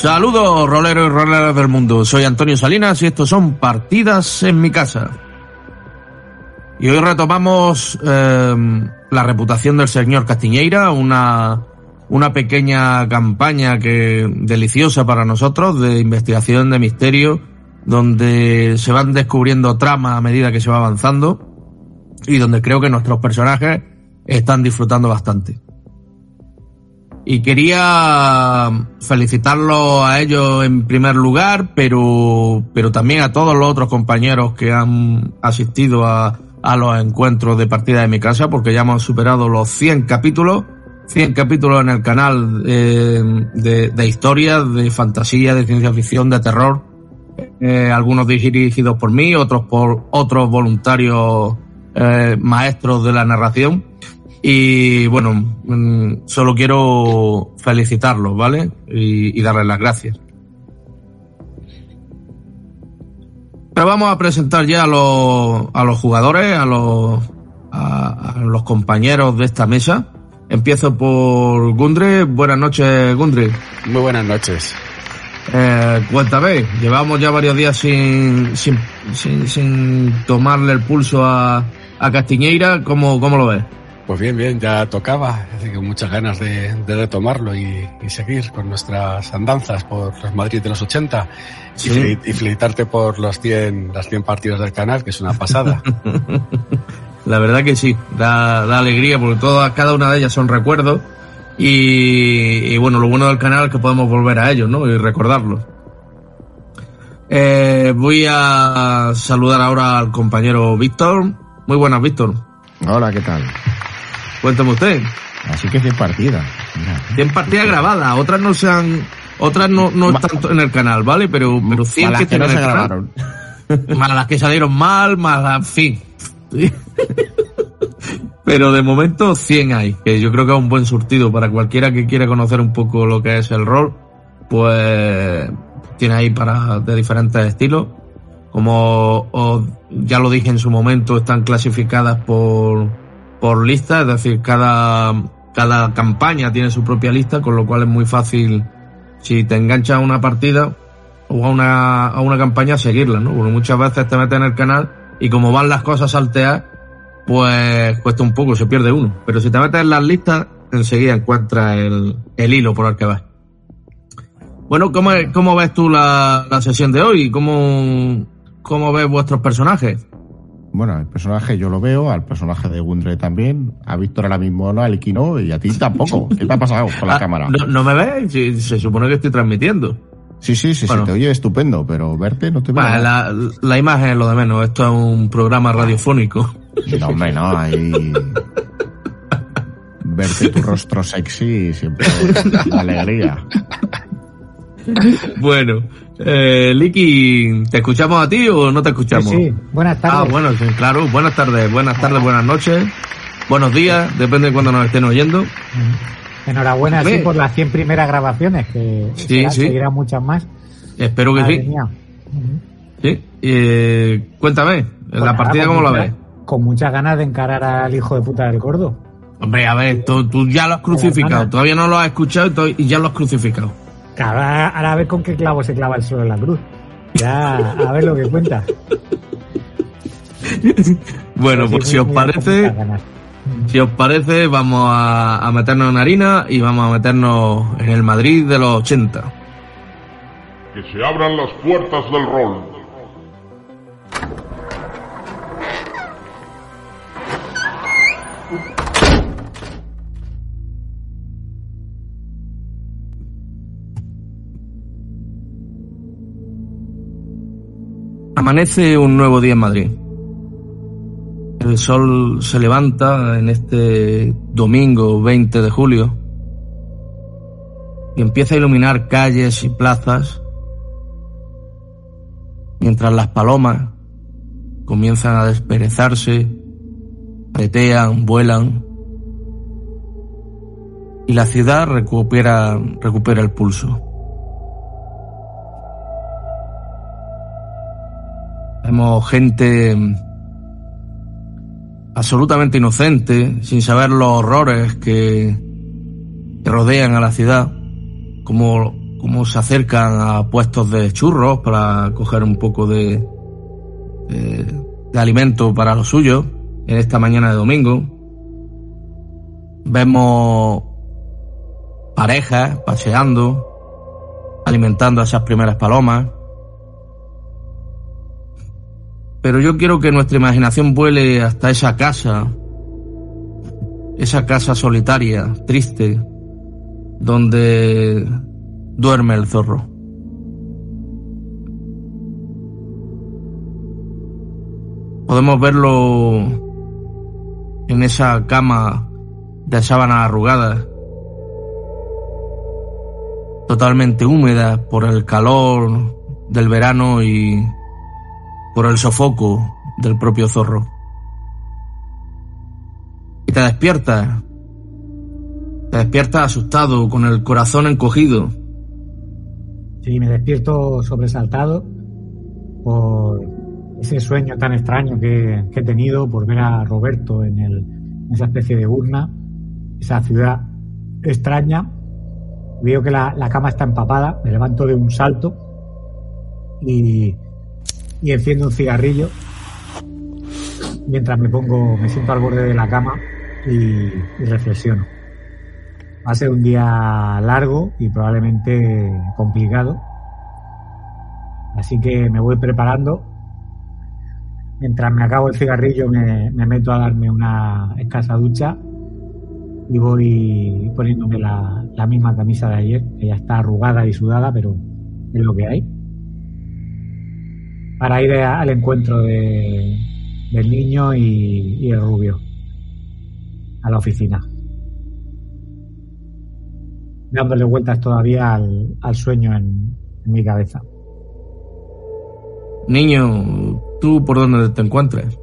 Saludos, roleros y roleras del mundo. Soy Antonio Salinas y estos son Partidas en mi casa. Y hoy retomamos eh, la reputación del señor Castiñeira, una, una pequeña campaña que deliciosa para nosotros de investigación de misterio, donde se van descubriendo tramas a medida que se va avanzando y donde creo que nuestros personajes están disfrutando bastante. Y quería felicitarlo a ellos en primer lugar, pero, pero también a todos los otros compañeros que han asistido a, a los encuentros de partida de mi casa, porque ya hemos superado los 100 capítulos, 100 capítulos en el canal eh, de, de historias, de fantasía, de ciencia ficción, de terror, eh, algunos dirigidos por mí, otros por otros voluntarios eh, maestros de la narración. Y bueno, mm, solo quiero felicitarlos, ¿vale? Y, y darles las gracias. Pero vamos a presentar ya a los, a los jugadores, a los, a, a los compañeros de esta mesa. Empiezo por Gundre. Buenas noches, Gundre. Muy buenas noches. Eh, cuéntame, llevamos ya varios días sin, sin, sin, sin tomarle el pulso a, a Castiñeira. ¿Cómo, ¿Cómo lo ves? Pues bien, bien, ya tocaba, así que muchas ganas de, de retomarlo y, y, seguir con nuestras andanzas por los Madrid de los 80 sí. y, y, felicitarte por los 100, las 100 partidas del canal, que es una pasada. La verdad que sí, da, da alegría porque todas, cada una de ellas son recuerdos y, y, bueno, lo bueno del canal es que podemos volver a ellos, ¿no? Y recordarlos. Eh, voy a saludar ahora al compañero Víctor. Muy buenas, Víctor. Hola, ¿qué tal? Cuéntame usted. Así que 100 partidas. Mira. 100 partidas grabadas, otras no se han, otras no, no están en el canal, ¿vale? Pero, pero 100 que, que no se grabaron. Más las que salieron mal, más, en fin. Pero de momento 100 hay, que yo creo que es un buen surtido para cualquiera que quiera conocer un poco lo que es el rol, pues tiene ahí para de diferentes estilos. Como os, ya lo dije en su momento, están clasificadas por, por lista, es decir, cada, cada campaña tiene su propia lista, con lo cual es muy fácil, si te enganchas a una partida o a una, a una campaña, seguirla, ¿no? Porque muchas veces te metes en el canal y como van las cosas saltear, pues cuesta un poco, se pierde uno. Pero si te metes en las listas, enseguida encuentras el, el hilo por el que vas. Bueno, ¿cómo, cómo ves tú la, la sesión de hoy? ¿Cómo, ¿Cómo ves vuestros personajes? Bueno, el personaje yo lo veo, al personaje de Gundre también, a Víctor ahora mismo no, a Liki no, y a ti tampoco. ¿Qué te ha pasado con la ah, cámara? ¿No, ¿No, me ves? Se, se, supone que estoy transmitiendo. Sí, sí, sí, bueno. se te oye estupendo, pero verte no te veo. Bueno, la, la, imagen es lo de menos, esto es un programa radiofónico. No, hombre, no, ahí... Verte tu rostro sexy siempre da alegría. Bueno, eh, Liki, ¿te escuchamos a ti o no te escuchamos? Sí, sí. buenas tardes. Ah, bueno, sí, claro, buenas tardes, buenas tardes, buenas noches, buenos días, depende de cuando nos estén oyendo. Enhorabuena sí, por las 100 primeras grabaciones, que sí, será, sí. seguirán muchas más. Espero que Madre sí. Sí, eh, cuéntame, Pues la nada, partida cómo la ves. Con muchas ganas de encarar al hijo de puta del gordo. Hombre, a ver, tú, tú ya lo has crucificado, todavía no lo has escuchado y ya lo has crucificado. Claro, Ahora, a ver con qué clavo se clava el suelo en la cruz. Ya, a ver lo que cuenta. Bueno, pues si os parece, ganas. si os parece, vamos a, a meternos en harina y vamos a meternos en el Madrid de los 80. Que se abran las puertas del rol. Amanece un nuevo día en Madrid. El sol se levanta en este domingo 20 de julio y empieza a iluminar calles y plazas mientras las palomas comienzan a desperezarse, petean, vuelan y la ciudad recupera, recupera el pulso. Vemos gente absolutamente inocente, sin saber los horrores que, rodean a la ciudad, como cómo se acercan a puestos de churros para coger un poco de, de, de alimento para los suyos en esta mañana de domingo. Vemos parejas paseando, alimentando a esas primeras palomas. Pero yo quiero que nuestra imaginación vuele hasta esa casa, esa casa solitaria, triste, donde duerme el zorro. Podemos verlo en esa cama de sábanas arrugadas, totalmente húmeda por el calor del verano y por el sofoco del propio zorro. Y te despiertas, te despiertas asustado, con el corazón encogido. Sí, me despierto sobresaltado por ese sueño tan extraño que, he tenido, por ver a Roberto en, el, en esa especie de urna, esa ciudad extraña. Veo que la, la cama está empapada, me levanto de un salto y, y enciendo un cigarrillo mientras me pongo, me siento al borde de la cama y, reflexiono. Va a ser un día largo y probablemente complicado. Así que me voy preparando. Mientras me acabo el cigarrillo me, me meto a darme una escasa ducha y voy poniéndome la, la misma camisa de ayer, que ya está arrugada y sudada, pero es lo que hay. Para ir a- al encuentro de, del niño y, y el rubio a la oficina. Dándole vueltas todavía al, al sueño en, en mi cabeza. Niño, ¿tú por dónde te encuentras?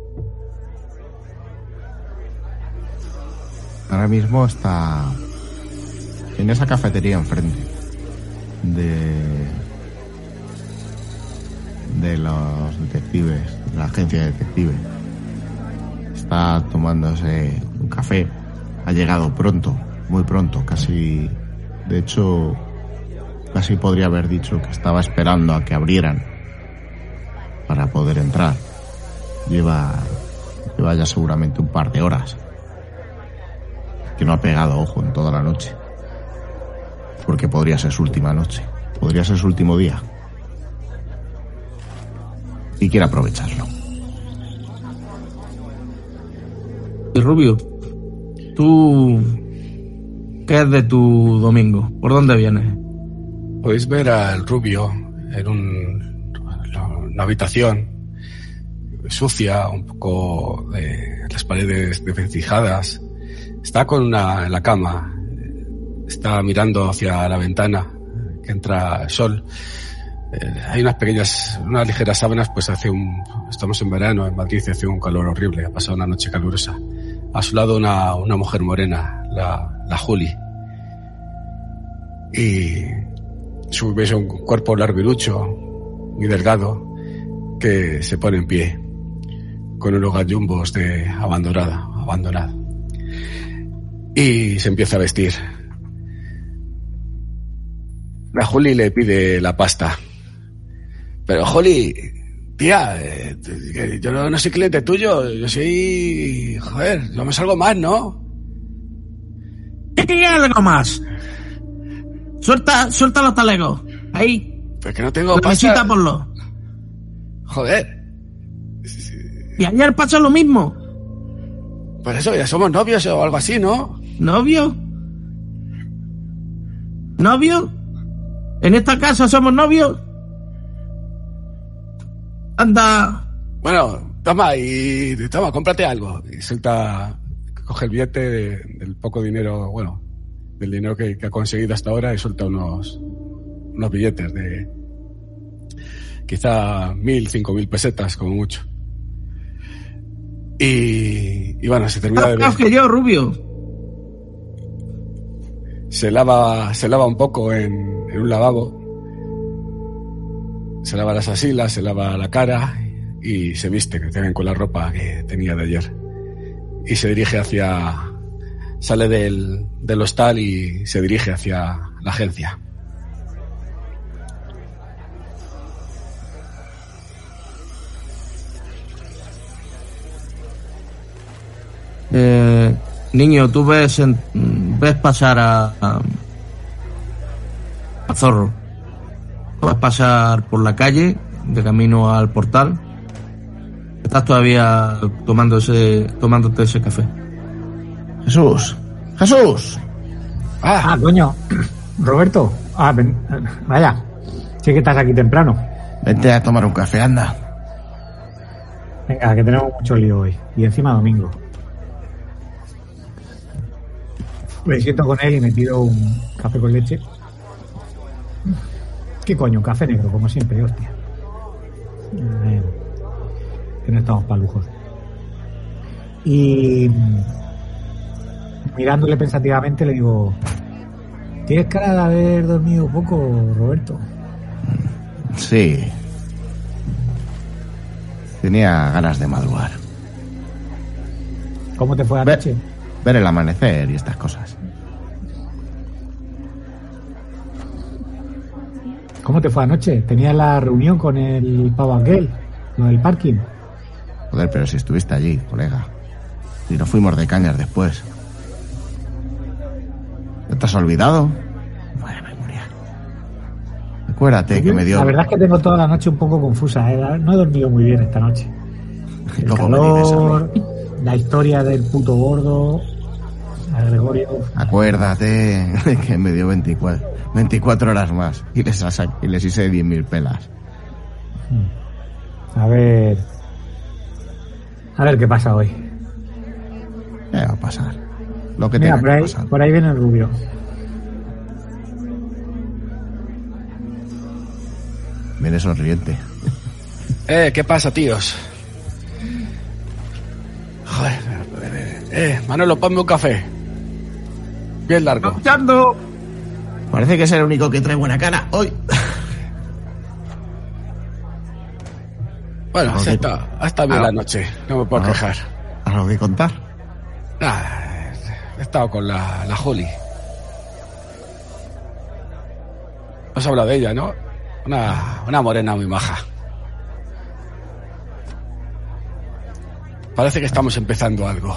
Ahora mismo está en esa cafetería enfrente de de los detectives, de la agencia de detectives. Está tomándose un café. Ha llegado pronto, muy pronto, casi de hecho casi podría haber dicho que estaba esperando a que abrieran para poder entrar. Lleva lleva ya seguramente un par de horas que no ha pegado ojo en toda la noche. Porque podría ser su última noche. Podría ser su último día. Y quiere aprovecharlo. Y Rubio, ¿tú qué es de tu domingo? ¿Por dónde vienes? Podéis ver al rubio en un- una habitación sucia, un poco de las paredes desvencijadas. Está con una en la cama, está mirando hacia la ventana que entra el sol. Eh, hay unas pequeñas, unas ligeras sábanas, pues hace un, estamos en verano en Madrid y hace un calor horrible, ha pasado una noche calurosa. A su lado una, una mujer morena, la, la Juli. Y su, ves un cuerpo larguirucho, muy delgado, que se pone en pie, con unos gallumbos de abandonada, abandonado. Y se empieza a vestir. La Juli le pide la pasta. Pero Juli, tía, eh, yo no, no soy cliente tuyo, yo soy... Joder, yo me salgo más, ¿no? ¿Qué quieres algo más? Suelta, suelta los talegos. Ahí, Pues que no tengo la mesita ponlo. Joder, Y ayer pasó lo mismo. pues eso, ya somos novios o algo así, ¿no? ¿Novio? ¿Novio? ¿En esta casa somos novios? Anda. Bueno, toma y toma, cómprate algo. Y suelta, coge el billete de- del poco dinero, bueno, del dinero que, que ha conseguido hasta ahora y suelta unos, unos billetes de quizá mil, cinco mil pesetas como mucho. Y, y bueno, se termina de Más que yo, Rubio. se lava, se lava un poco en, en un lavabo se lava las asilas, se lava la cara y se viste también con la ropa que tenía de ayer. Y se dirige hacia. sale del, del hostal y se dirige hacia la agencia. Eh, niño, tú ves, ves pasar a, a Zorro. Lo ves pasar por la calle, de camino al portal. Estás todavía tomándose, tomándote ese café. Jesús, Jesús. Ah, Ah, coño. Roberto. Ah, ven- vaya. Sí que estás aquí temprano. Vente a tomar un café, anda. Venga, que tenemos mucho lío hoy. Y encima domingo. Me siento con él y me pido un café con leche. ¿Qué coño? Un café negro, como siempre, hostia. Eh, que no estamos para lujos. Y mm, mirándole pensativamente le digo, ¿tienes cara de haber dormido poco, Roberto? Sí. Tenía ganas de madrugar. ¿Cómo te fue anoche? Ver el amanecer y estas cosas. ¿Cómo te fue anoche? ¿Tenías la reunión con el pavo aquel? Lo del parking. Joder, pero si estuviste allí, colega. Y nos fuimos de cañas después. ¿No te has olvidado? Buena memoria. Acuérdate que me dio... La verdad es que tengo toda la noche un poco confusa. ¿eh? No he dormido muy bien esta noche. El calor, la historia del puto gordo, a Gregorio. Acuérdate que me dio 24, 24 horas más y les, asa- y les hice 10.000 pelas. A ver. A ver qué pasa hoy. ¿Qué va a pasar? Lo que Mira, tenga por que ahí, pasar. por ahí viene el rubio. Viene sonriente. eh, ¿qué pasa, tíos? Joder, eh, Manolo, ponme un café. Bien largo. Parece que es el único que trae buena cara hoy. Bueno, Ok. ha estado, ha estado bien la noche, no me puedo quejar. ¿Algo que contar? He estado con la, la Holly. Has hablado de ella, ¿no? Una, una morena muy maja. Parece que estamos empezando algo.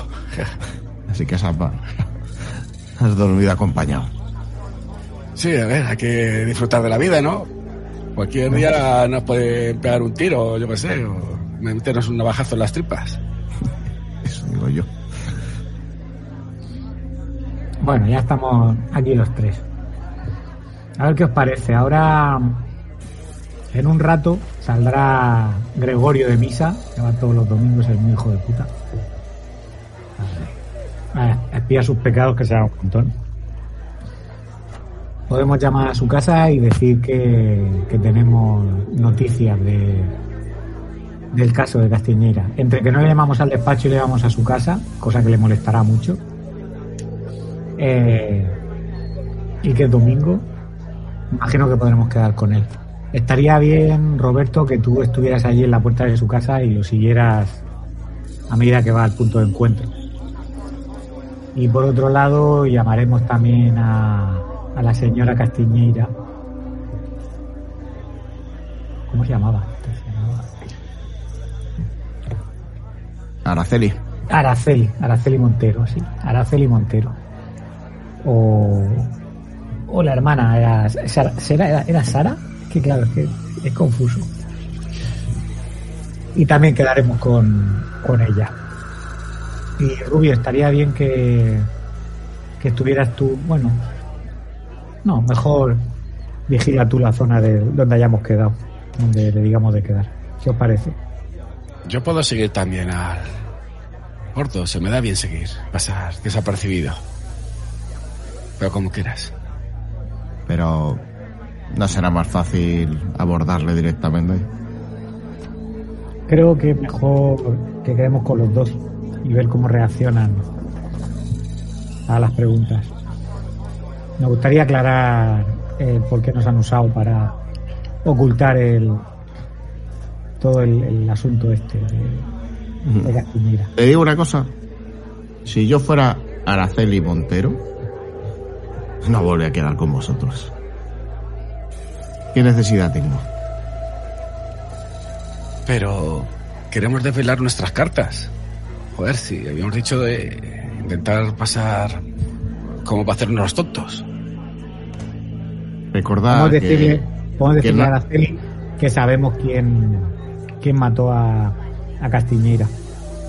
Así que has, has dormido acompañado. Sí, a ver, hay que disfrutar de la vida, ¿no? Cualquier día nos puede pegar un tiro, yo qué sé, o meternos un navajazo en las tripas. Eso digo yo. Bueno, ya estamos aquí los tres. A ver qué os parece. Ahora, en un rato, saldrá Gregorio de misa, que va todos los domingos, es mi hijo de puta. A expiar sus pecados, que sea un montón. Podemos llamar a su casa y decir que, que tenemos noticias de, del caso de Castiñeira. Entre que no le llamamos al despacho y le llamamos a su casa, cosa que le molestará mucho, eh, y que es domingo, imagino que podremos quedar con él. Estaría bien, Roberto, que tú estuvieras allí en la puerta de su casa y lo siguieras a medida que va al punto de encuentro. Y por otro lado, llamaremos también a, a la señora Castiñeira. ¿Cómo se llamaba? Se llamaba Araceli. Araceli, Araceli Montero, sí, Araceli Montero. O, o la hermana, era, Sara, ¿será- era, ¿era Sara? Que claro, es que es confuso. Y también quedaremos con, con ella. Y Rubio, estaría bien que, que estuvieras tú, bueno, no, mejor vigila tú la zona de donde hayamos quedado, donde le digamos de quedar. ¿Qué os parece? Yo puedo seguir también al gordo, se me da bien seguir, pasar desapercibido. Pero como quieras. Pero no será más fácil abordarle directamente. Creo que mejor que quedemos con los dos y ver cómo reaccionan a las preguntas. Me gustaría aclarar eh, por qué nos han usado para ocultar el todo el, el asunto este de, de Castiñeira. Te digo una cosa. Si yo fuera Araceli Montero, no volvería a quedar con vosotros. ¿Qué necesidad tengo? Pero queremos desvelar nuestras cartas. Joder, sí, habíamos dicho de intentar pasar como para hacernos los tontos. Recordad Podemos que, decirle, podemos que decirle no- a Araceli que sabemos quién, quién mató a, a Castiñeira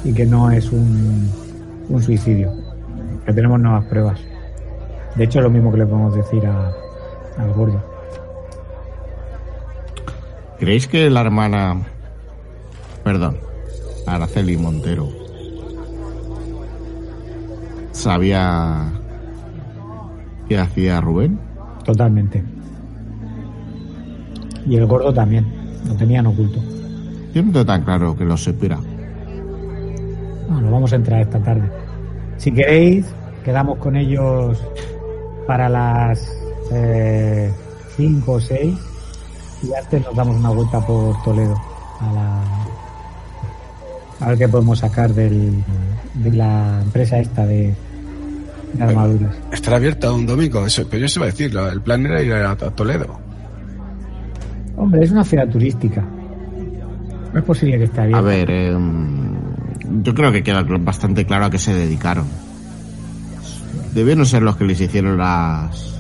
y que no es un, un suicidio, que tenemos nuevas pruebas. De hecho, es lo mismo que le podemos decir a, al gordo. ¿Creéis que la hermana... Perdón, Araceli Montero sabía qué hacía Rubén? Totalmente. Y el gordo también, lo tenían oculto. Yo no tengo tan claro que lo supiera. Bueno, vamos a entrar esta tarde. Si queréis, quedamos con ellos para las 5 o 6 y antes nos damos una vuelta por Toledo a la a ver qué podemos sacar del, de la empresa esta de, de armaduras. Estará abierta un domingo, eso, pero yo se iba a decir, el plan era ir a, a Toledo. Hombre, es una ciudad turística. No es posible que esté abierta. A ver, eh, yo creo que queda bastante claro a qué se dedicaron. Debieron ser los que les hicieron las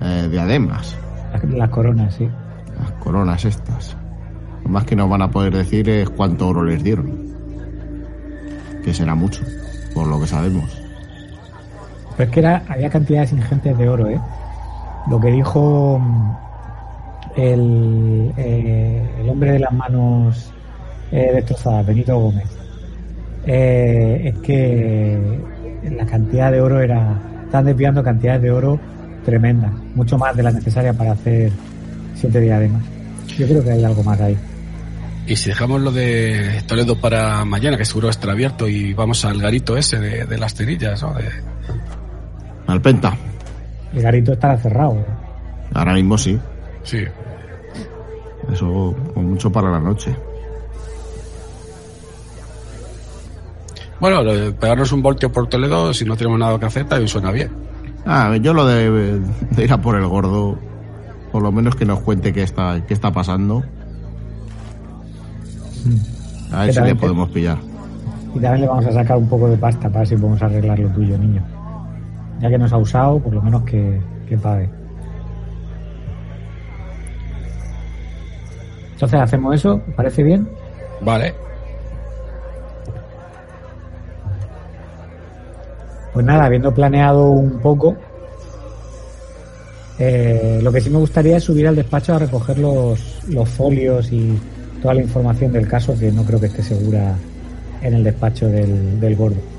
eh, diademas, Las, las coronas, sí. las coronas estas. Lo más que nos van a poder decir es cuánto oro les dieron. Que será mucho, por lo que sabemos. Pero es que era, había cantidades ingentes de oro, ¿eh? Lo que dijo mm, el, eh, el hombre de las manos eh, destrozadas, Benito Gómez, eh, es que la cantidad de oro era. Están desviando cantidades de oro tremendas, mucho más de la necesaria para hacer siete diademas. Yo creo que hay algo más ahí. Y si dejamos lo de Toledo para mañana, que seguro estará abierto, y vamos al garito ese de, las cerillas, ¿no? Alpenta, El garito estará cerrado. ahora mismo sí. sí. Eso con mucho para la noche. Bueno, lo de pegarnos un voltio por Toledo, si no tenemos nada que hacer, también suena bien. Ah, yo lo de, de ir a por el gordo, por lo menos que nos cuente qué está, qué está pasando. A ver ¿Qué si tal, le podemos pillar. Y también le vamos a sacar un poco de pasta para ver si podemos arreglar lo tuyo, niño. Ya que nos ha usado, por lo menos que, que pague. Entonces hacemos eso, ¿os ¿parece bien? Vale. Pues nada, habiendo planeado un poco, eh, lo que sí me gustaría es subir al despacho a recoger los, los folios y toda la información del caso, que no creo que esté segura en el despacho del, del gordo.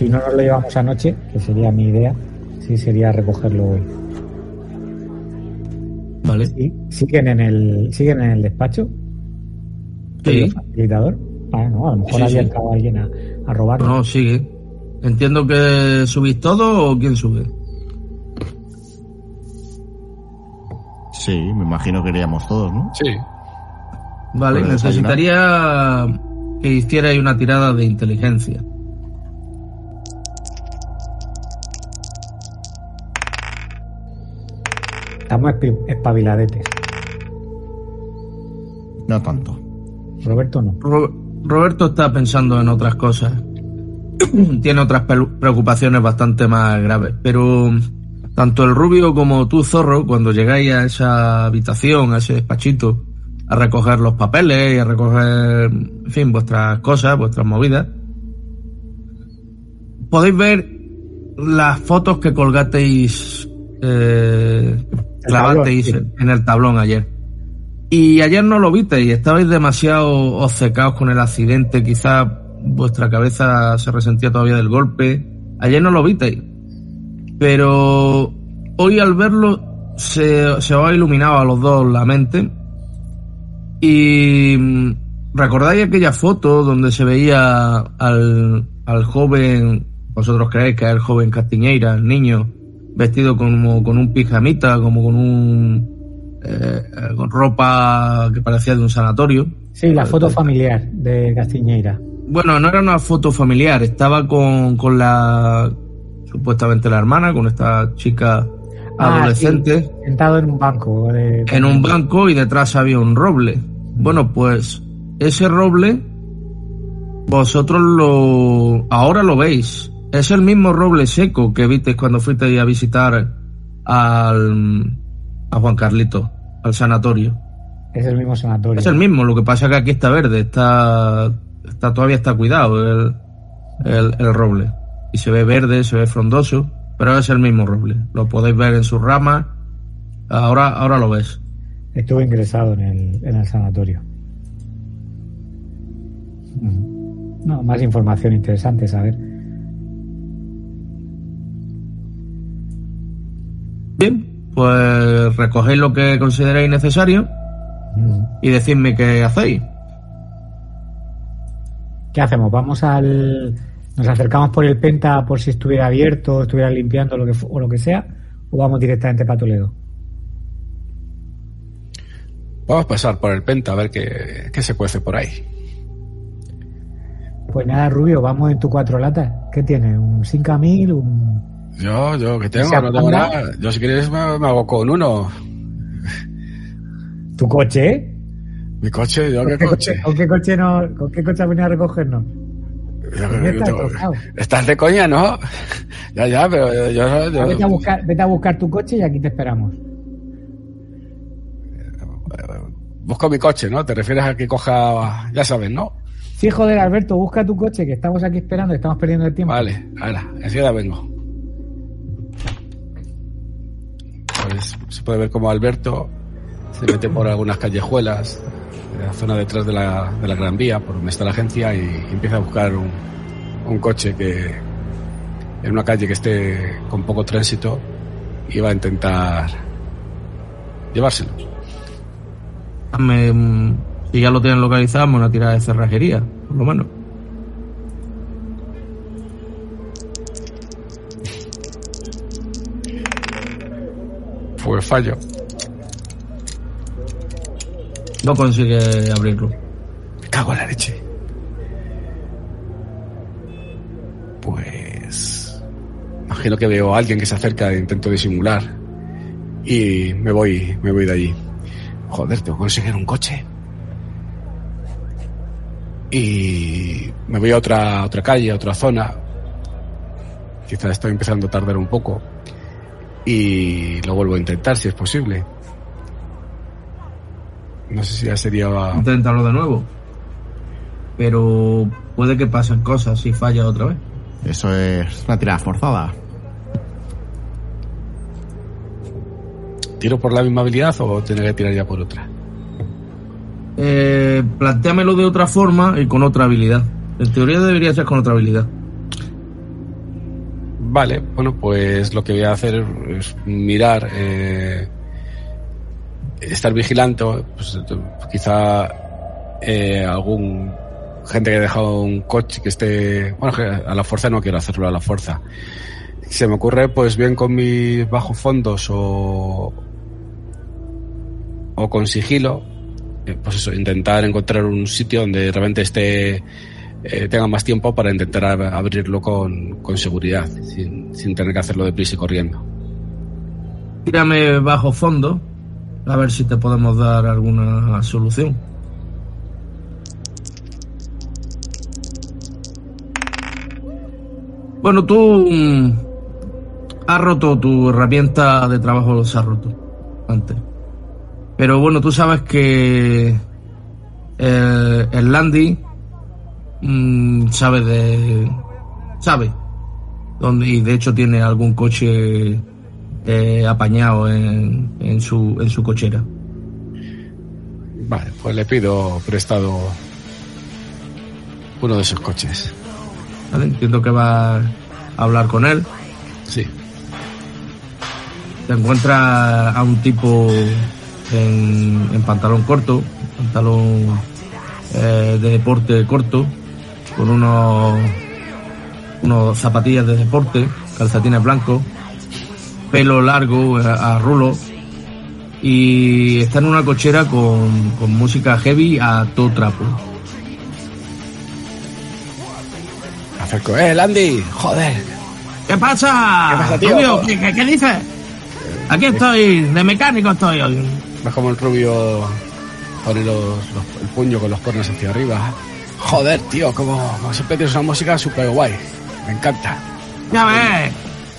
Si no nos lo llevamos anoche, que sería mi idea, sí sería recogerlo hoy. Vale. ¿Sí? ¿Siguen en el, siguen en el despacho? Sí. ¿El facilitador? Ah, no, a lo mejor Sí, había sí. entrado alguien a, a robarlo. No, sigue. Entiendo que subís todo o quién sube. Sí, me imagino que iríamos todos, ¿no? Sí. Vale, necesitaría que hicierais una tirada de inteligencia. Estamos espabiladetes. No tanto. Roberto no. Ro- Roberto está pensando en otras cosas. Tiene otras preocupaciones bastante más graves. Pero tanto el rubio como tú, zorro, cuando llegáis a esa habitación, a ese despachito, a recoger los papeles y a recoger, en fin, vuestras cosas, vuestras movidas, podéis ver las fotos que colgasteis, eh, clavasteis sí. en el tablón ayer. Y ayer no lo visteis, estabais demasiado obcecados con el accidente, quizá vuestra cabeza se resentía todavía del golpe. Ayer no lo visteis. Pero hoy al verlo se, se os ha iluminado a los dos la mente. Y mm, recordáis aquella foto donde se veía al, al joven, vosotros creéis que es el joven Castiñeira, el niño, vestido como con un pijamita, como con un eh, con ropa que parecía de un sanatorio. Sí, la foto familiar de Castiñeira. Bueno, no era una foto familiar, estaba con, con la supuestamente la hermana, con esta chica Ah, adolescente, sí, sentado en un banco. de- en un banco y detrás había un roble. Bueno, pues ese roble Vosotros lo ahora lo veis. Es el mismo roble seco que visteis cuando fuisteis a visitar al a Juan Carlito, al sanatorio. Es el mismo sanatorio. Es el mismo, lo que pasa es que aquí está verde, está, está todavía está cuidado el, el, el roble. Y se ve verde, se ve frondoso, pero es el mismo roble. Lo podéis ver en sus ramas. Ahora, ahora lo ves. Estuve ingresado en el, en el sanatorio. Ujú. No, más información interesante saber. Bien, pues recogéis lo que consideréis necesario Ujú. y decidme qué hacéis. ¿Qué hacemos? ¿Vamos al. ¿Nos acercamos por el Penta por si estuviera abierto, estuviera limpiando lo que, fu- o lo que sea? ¿O vamos directamente para Toledo? Vamos a pasar por el Penta a ver qué, qué se cuece por ahí. Pues nada, Rubio, vamos en tu cuatro latas. ¿Qué tienes? ¿Un 5000? ¿Un.? Yo, yo, que tengo, ¿Esa no tengo nada. Yo, si quieres, me, me hago con uno. ¿Tu coche? Mi coche, yo, ¿Con ¿qué qué coche? coche, ¿con qué coche, no, ¿Con qué coche venido a recogernos? Yo- ¿Con yo qué tengo- estás de coña, ¿no? ya, ya, pero yo, yo- yo- Vete a, buscar, vete a buscar tu coche y aquí te esperamos. busco mi coche, ¿no? Te refieres a que coja, ya sabes, ¿no? Sí, joder, Alberto, busca tu coche, que estamos aquí esperando, estamos perdiendo el tiempo. Vale, ahora, enseguida vengo. Pues se puede ver como Alberto se mete por algunas callejuelas de la zona detrás de la, de la Gran Vía, por donde está la agencia, y empieza a buscar un, un coche que en una calle que esté con poco tránsito y va a intentar llevárselo. Hazme, mm, si ya lo tienen localizado, una tirada de cerrajería, por lo menos. Fue fallo. No consigue abrirlo. Me cago en la leche. Pues. Imagino que veo a alguien que se acerca e intento disimular. Y me voy, me voy de allí. Joder, tengo que conseguir un coche. Y me voy a otra, otra calle, a otra zona. Quizás estoy empezando a tardar un poco. Y lo vuelvo a intentar si es posible. No sé si ya sería Inténtalo de nuevo. Pero puede que pasen cosas si falla otra vez. Eso es una tirada forzada. ¿Tiro por la misma habilidad o tendré que tirar ya por otra? Eh, plantéamelo de otra forma y con otra habilidad. En teoría debería ser con otra habilidad. Vale, bueno, pues lo que voy a hacer es mirar, eh, estar vigilante, pues, quizá eh, algún gente que haya dejado un coche que esté, bueno, a la fuerza no quiero hacerlo a la fuerza. Se me ocurre, pues bien con mis bajos fondos o, o con sigilo, eh, pues eso, intentar encontrar un sitio donde de repente esté eh, tenga más tiempo para intentar ab- abrirlo con, con seguridad, sin, sin tener que hacerlo deprisa y corriendo. Tírame bajo fondo. A ver si te podemos dar alguna solución. Bueno, tú mm, has roto tu herramienta de trabajo, se ha roto antes. Pero bueno, tú sabes que eh, el Landy mm, sabe de. sabe. Donde, y de hecho tiene algún coche eh, apañado en, en, su, en su cochera. Vale, pues le pido prestado uno de esos coches. ¿vale? Entiendo que va a hablar con él. Sí. Te encuentra a un tipo en, en pantalón corto, pantalón eh, de deporte corto, con unos, unos zapatillas de deporte, calcetines blancos, pelo largo eh, a, a rulo y está en una cochera con, con música heavy a todo trapo. Acerco. ¡Eh, Landy! ¡Joder! ¿Qué pasa? ¿Qué pasa, tío? Rubio? ¿Qué, qué, qué dices? Aquí estoy, de mecánico estoy hoy. Ves como el rubio pone los, los- el puño con los cornos hacia arriba. Joder, tío, como, como siempre tienes una música súper guay. Me encanta. Ya ves,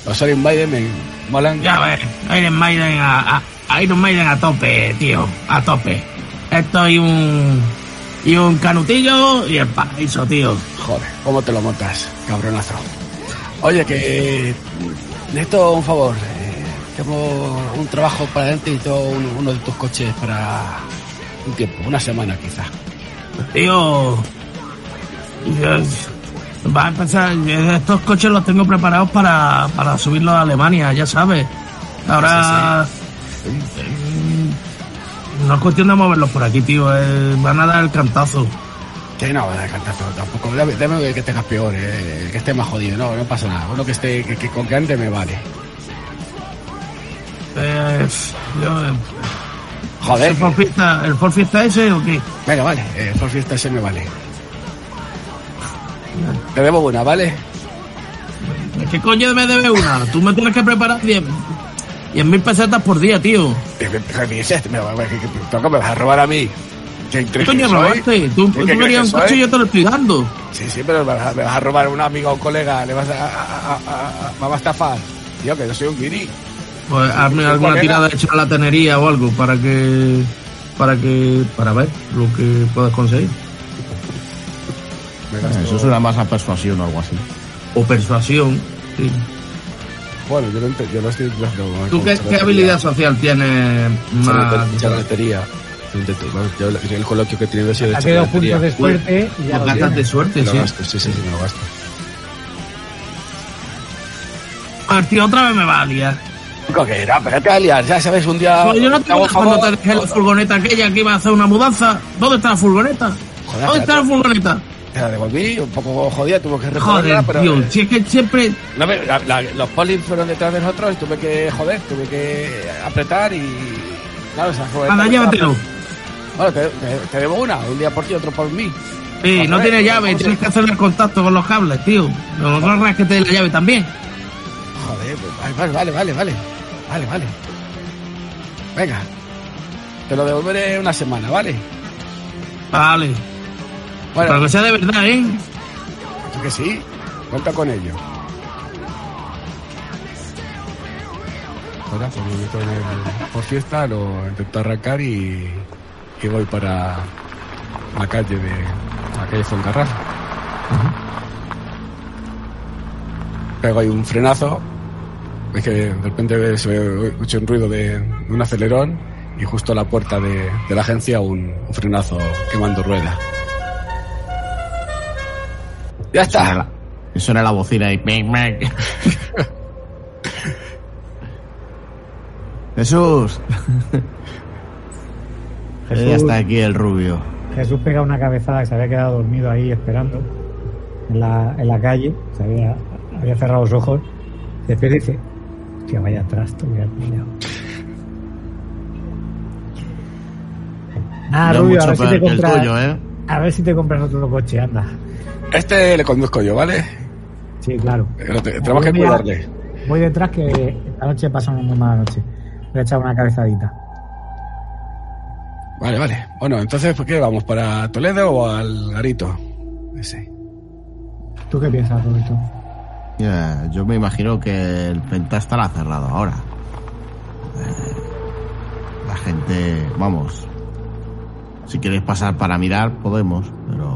Los Iron Maiden me molan. ya ves. Iron Maiden a, a- Iron Maiden a tope, tío. A tope. Esto y un... Y un canutillo y el paraíso, tío. Joder, ¿cómo te lo montas, cabronazo? Oye, que necesito un favor. eh, tengo un trabajo para adelante y un- uno de tus coches para un tiempo, una semana quizá. Tío... yo- Va a empezar... yo Estos coches los tengo preparados para, para subirlos a Alemania, ya sabes. Ahora... mm, No es cuestión de moverlos por aquí, tío. eh, van a dar el cantazo. Que no, de cantazo tampoco. Dame, dame que tengas peor, eh, que esté más jodido. No, no pasa nada. Uno que esté, que, que con que ande me vale. Eh, yo, eh, Joder. ¿El Ford Fiesta, el Ford Fiesta ese o qué? Venga, vale. Eh, por fiesta ese me vale. Te debo una, ¿vale? ¿Qué coño me debe una? Tú me tienes que preparar 10 mil pesetas por día, tío. ¿Qué me dices? ¿Me, me, que- que- ¿Tú me vas a robar a mí? ¿Qué ¿Qué inteligente coño robaste? Tú, ¿Qué- tú querías un coche y yo te lo estoy dando. Sí, sí, pero me vas, a, me vas a robar a un amigo o un colega, le vas a, a, a- a- a- me vas a estafar. Tío, que yo soy un guiri. Pues hazme alguna tirada hecha a la tenería o algo para que. para que. para ver lo que puedas conseguir. Me gasto- Eso suena más a persuasión o algo así. O persuasión. sí. Bueno, yo, no ent- yo lo estoy. ¿Tú qué, qué habilidad social tienes más? Charlatería. Yo, el, el coloquio que he tenido ha sido de dos charlatería. puntos de suerte y ya Pues lo de suerte, sí. gasto, sí, sí, sí, me lo gasto. A ver, tío, otra vez me va a liar. Que era, pero te vas a liar, ya sabes, un día. Pero yo no te cuando te dejé la furgoneta aquella que iba a hacer una mudanza. ¿Dónde está la furgoneta? Joder, ¿Dónde está la furgoneta? Te la devolví, un poco jodida, tuve que recogerla, pero. tío, si es que siempre. No, me- la- la- los polis fueron detrás de nosotros y tuve que, joder, tuve que apretar y. Claro, esa fue. Anda, llévatelo. Bueno, te, te- te debo una, un día por ti, otro por mí. Sí, no tiene llave, tienes que hacer el contacto con los cables, tío. Nosotros rasquete la llave también. Joder, pues, vale, vale, vale, vale. Vale, vale. Venga. Te lo devolveré una semana, ¿vale? Vale. Bueno, que sea de verdad, ¿eh? que sí. Cuenta con ello. Ahora, en el por fiesta, lo intento arrancar y, y voy para la calle de la calle. Pego ahí un frenazo. Es que de repente se escucha un ruido de, de un acelerón y justo a la puerta de, de la agencia un, un frenazo quemando rueda. Ya Suena está. la, suena la bocina y... mec. Jesús. Ya Jesús, está aquí el rubio. Jesús pega una cabezada que se había quedado dormido ahí esperando en la, en la calle, se había, había cerrado los ojos, y dice, hostia, vaya trasto que has pillado. Nada, No es Rubio, a ver, si te que compras, tuyo, ¿eh? a ver si te compras otro coche, anda. Este le conduzco yo, ¿vale? Sí, claro. Pero te- tenemos que cuidarle. Voy detrás que esta noche pasa una muy mala noche. Voy a echar una cabezadita. Vale, vale. Bueno, entonces, ¿por qué vamos? ¿Para Toledo o al Garito? Ese. ¿Tú qué piensas, Roberto? Ya, yo me imagino que el Penta estará cerrado ahora. Eh, la gente, vamos. Si queréis pasar para mirar, podemos, pero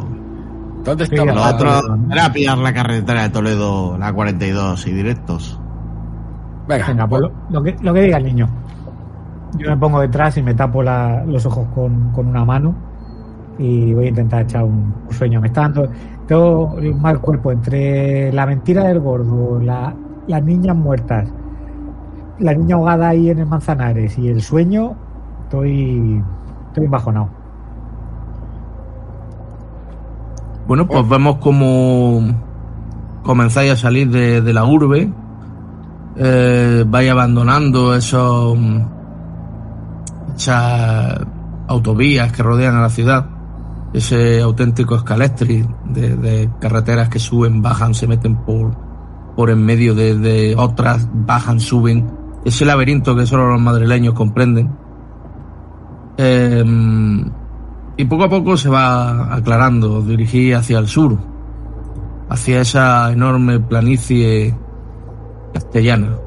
¿Dónde otro Toledo. era pillar la carretera de Toledo, la 42 y directos. Venga, Venga, pues lo, lo que, lo que diga el niño. Yo me pongo detrás y me tapo la- los ojos con, con una mano y voy a intentar echar un, un sueño. Me está dando tengo un mal cuerpo entre la mentira del gordo, la- las niñas muertas, la niña ahogada ahí en el Manzanares y el sueño. Estoy, estoy bajonado. Bueno, pues vemos cómo comenzáis a salir de, de la urbe. Eh, vais abandonando esos esas autovías que rodean a la ciudad. Ese auténtico escalestri de, de carreteras que suben, bajan, se meten por, por en medio de, de otras, bajan, suben. Ese laberinto que solo los madrileños comprenden. Eh, y poco a poco se va aclarando. Os dirigís hacia el sur, hacia esa enorme planicie castellana.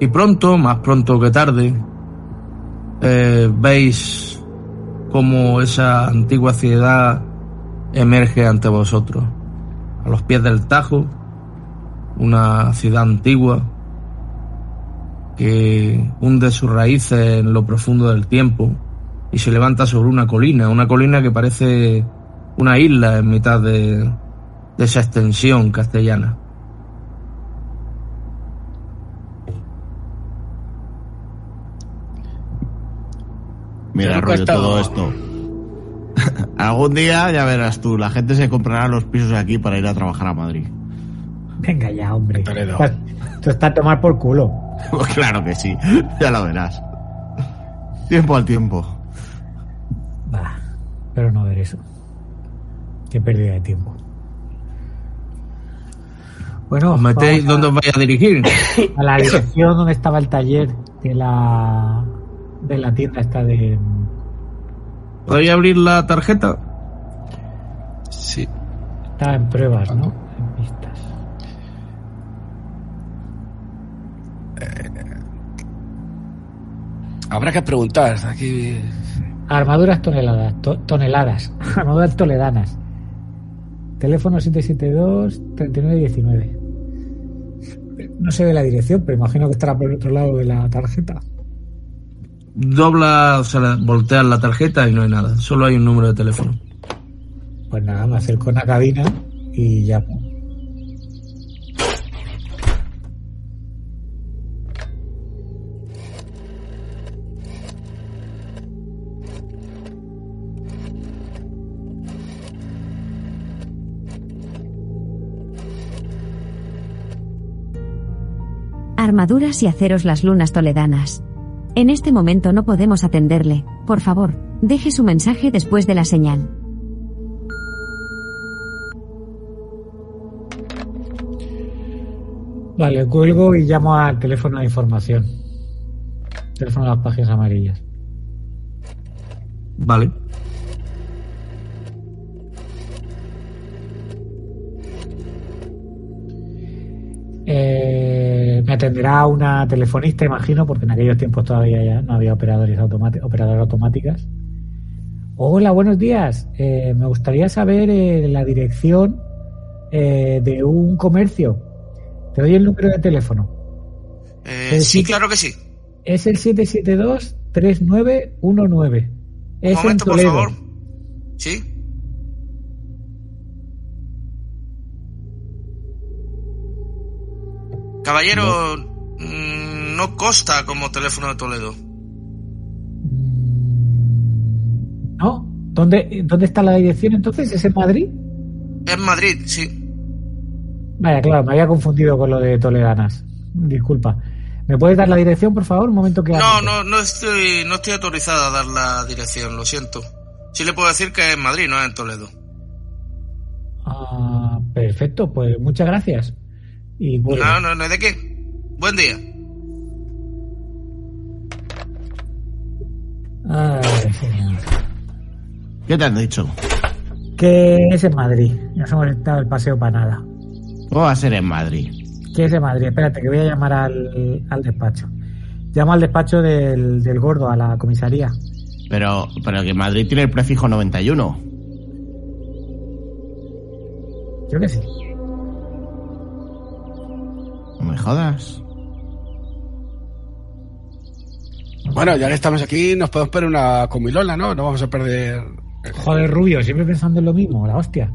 Y pronto, más pronto que tarde, eh, veis cómo esa antigua ciudad emerge ante vosotros. A los pies del Tajo, una ciudad antigua que hunde sus raíces en lo profundo del tiempo y se levanta sobre una colina, una colina que parece una isla en mitad de, de esa extensión castellana. Mira, rollo, todo esto. Algún día, ya verás tú, la gente se comprará los pisos aquí para ir a trabajar a Madrid. Venga ya, hombre. Toledo. Estás- Esto está a tomar por culo. Pues claro que sí, ya lo verás. Tiempo al tiempo. Va, pero no ver eso. Qué pérdida de tiempo. Bueno, ¿Os metéis dónde os vais a dirigir? a la dirección donde estaba el taller de la de la tienda esta de ¿Podéis abrir la tarjeta? Sí. estaba en pruebas, ¿no? Habrá que preguntar. Aquí. Armaduras toneladas, to- toneladas, armaduras toledanas. Teléfono 772 3919. No se ve la dirección, pero imagino que estará por el otro lado de la tarjeta. Dobla, o sea, volteas la tarjeta y no hay nada. Solo hay un número de teléfono. Pues nada, me acerco a una cabina y llamo. Armaduras y aceros las lunas toledanas. En este momento no podemos atenderle. Por favor, deje su mensaje después de la señal. Vale, cuelgo y llamo al teléfono de información. Teléfono de las páginas amarillas. Vale. Eh, me atenderá una telefonista, imagino, porque en aquellos tiempos todavía ya no había operadores operadoras automáticas. Hola, buenos días. Eh, me gustaría saber eh, la dirección eh, de un comercio. Te doy el número de teléfono. Sí, claro que sí. Es el 772-3919. Es en Toledo. Sí. Caballero, mm, no costa como teléfono de Toledo. Mm, ¿No? ¿Dónde, ¿Dónde está la dirección entonces? ¿Es en Madrid? Es Madrid, sí. Vaya, claro, me había confundido con lo de Toledanas. Disculpa. ¿Me puedes dar la dirección, por favor? Un momento que... No, no, no estoy, no estoy autorizada a dar la dirección, lo siento. Sí le puedo decir que es en Madrid, no es en Toledo. Ah, perfecto, pues muchas gracias. Y bueno, No, no, no hay de qué. Buen día. ay, señor. ¿Qué te han dicho? Que es en Madrid. Nos hemos estado el paseo para nada. ¿Cómo va a ser en Madrid? Que es en Madrid. Espérate, que voy a llamar al, al despacho. Llamo al despacho del, del gordo, a la comisaría. Pero, pero que Madrid tiene el prefijo 91. Creo que sí. Me jodas. Bueno, ya que estamos aquí, nos podemos perder una comilola, ¿no? No vamos a perder. Joder, Rubio, siempre pensando en lo mismo, la hostia.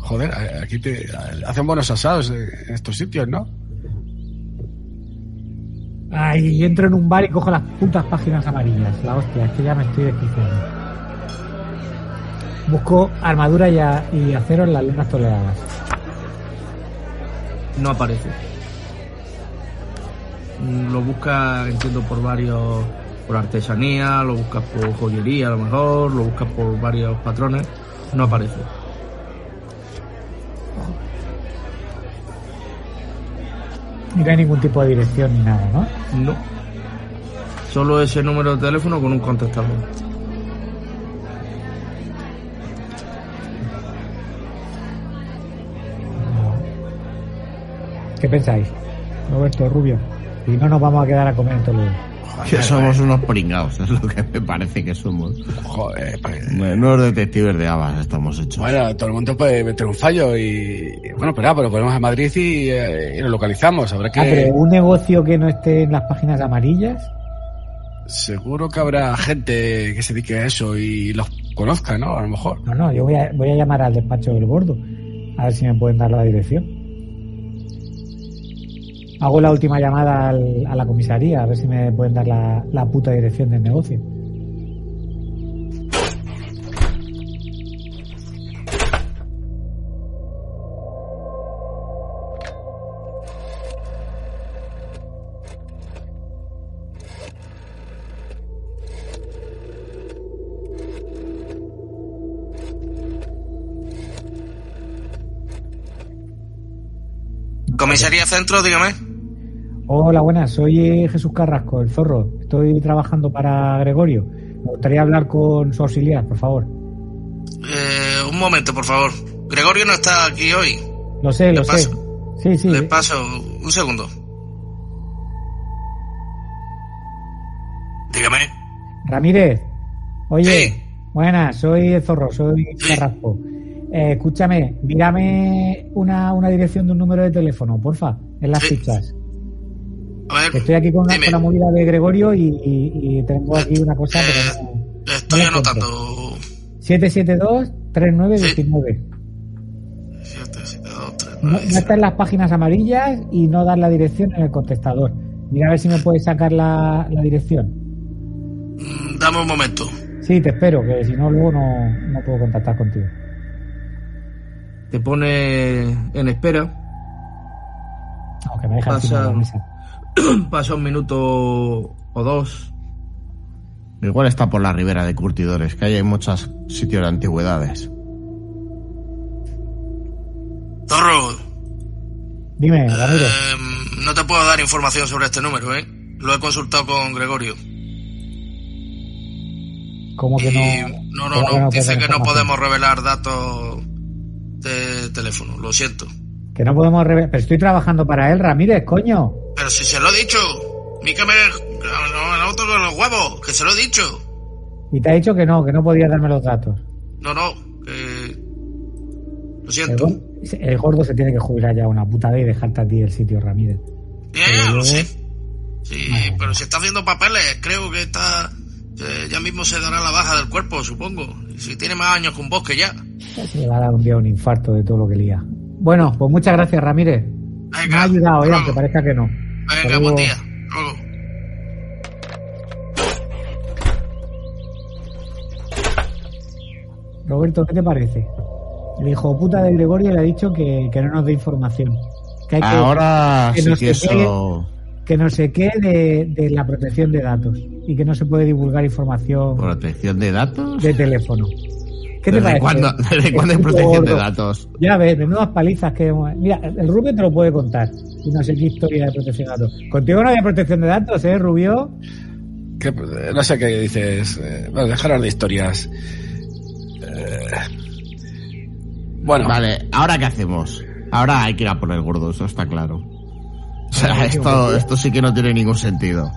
Joder, aquí te hacen buenos asados en estos sitios, ¿no? Ay, y entro en un bar y cojo las putas páginas amarillas. La hostia, es que ya me estoy desquiciando. Busco armadura y, a- y acero en las lunas toledadas. No aparece. Lo buscas, entiendo, por varios. por artesanía, lo buscas por joyería a lo mejor, lo buscas por varios patrones. No aparece. Y no hay ningún tipo de dirección ni nada, ¿no? No. Solo ese número de teléfono con un contestador. ¿Qué pensáis? Roberto Rubio. Y no nos vamos a quedar a comer en Toledo. Que somos unos pringados, es lo que me parece que somos. Joder, pues, Unos detectives de habas estamos hechos. Bueno, todo el mundo puede meter un fallo y, bueno, pero, nada, pero ponemos a Madrid y, eh, y lo localizamos. Habrá que Ah, pero un negocio que no esté en las páginas amarillas. seguro que habrá gente que se dedique a eso y los conozca, ¿no? A lo mejor. No, no, yo voy a, voy a llamar al despacho del gordo. A ver si me pueden dar la dirección. Hago la última llamada al- a la comisaría, a ver si me pueden dar la, la puta dirección del negocio. Comisaría Centro, dígame. Hola, buenas, soy eh, Jesús Carrasco, el zorro. Estoy trabajando para Gregorio. Me gustaría hablar con su auxiliar, por favor. Eh, un momento, por favor. Gregorio no está aquí hoy. Lo sé, Le lo sé. paso. Sí, sí. Le paso un segundo. Dígame. Ramírez, oye, Sí. buenas, soy el zorro, soy Sí. Carrasco. Eh, escúchame, mírame una, una dirección de un número de teléfono, porfa, en las Sí. fichas. A ver, Estoy aquí con, una, con la movida de Gregorio y, y- y tengo aquí una cosa, Eh, pero no. estoy no anotando. 772-3919. Siete, siete, dos, tres, No, no está en las páginas amarillas y no dar la dirección en el contestador. Mira a ver si me puedes sacar la, la dirección. Mm, Dame un momento. Sí, te espero, que si no luego no, no puedo contactar contigo. Te pone en espera. No, que me deja de la Pasa. mesa. Pasa un minuto o dos. Igual está por la ribera de curtidores, que ahí hay muchos sitios de antigüedades. Zorro, Dime, eh, no te puedo dar información sobre este número, ¿eh? Lo he consultado con Gregorio. ¿Cómo que Y no? no, no, ¿Cómo no. Dice que no podemos revelar datos de teléfono. Lo siento. Que no podemos revelar. Pero estoy trabajando para él, Ramírez, coño. Pero si se lo he dicho. Ni que me... No, toco los huevos. Que se lo he dicho. Y te ha dicho que no, que no podías darme los datos. No, no. Que... Lo El, siento. gor- el gordo se tiene que jubilar ya una puta vez y dejarte a ti el sitio, Ramírez. Ya, Pero lo sé. Sí, pero si está haciendo papeles, creo que está... eh, ya mismo se dará la baja del cuerpo, supongo. Si tiene más años con vos que ya. Se le va a dar un día un infarto de todo lo que lía. Bueno, pues muchas gracias, Ramírez. Me Venga, ha ayudado, eh, aunque parezca que no. Venga, buen día. Luego. Roberto, ¿qué te parece? El hijo puta de Gregorio le ha dicho que, que no nos dé información. Que hay que, Ahora que sí no que se quede- eso... que no se quede de, de la protección de datos y que no se puede divulgar información ¿Protección de datos? de teléfono. ¿Qué te ¿Desde parece? cuándo, ¿Desde cuándo hay protección de datos? Ya ves, menudas palizas que hemos... Mira, el Rubio te lo puede contar. Y no sé qué historia de protección de datos. Contigo no había protección de datos, ¿eh, Rubio? Que, eh, no sé qué dices. eh, bueno, dejaros de historias. Eh, bueno, Vale, ¿ahora qué hacemos? Ahora hay que ir a por el gordo, eso está claro. O sea, esto, esto sí que no tiene ningún sentido.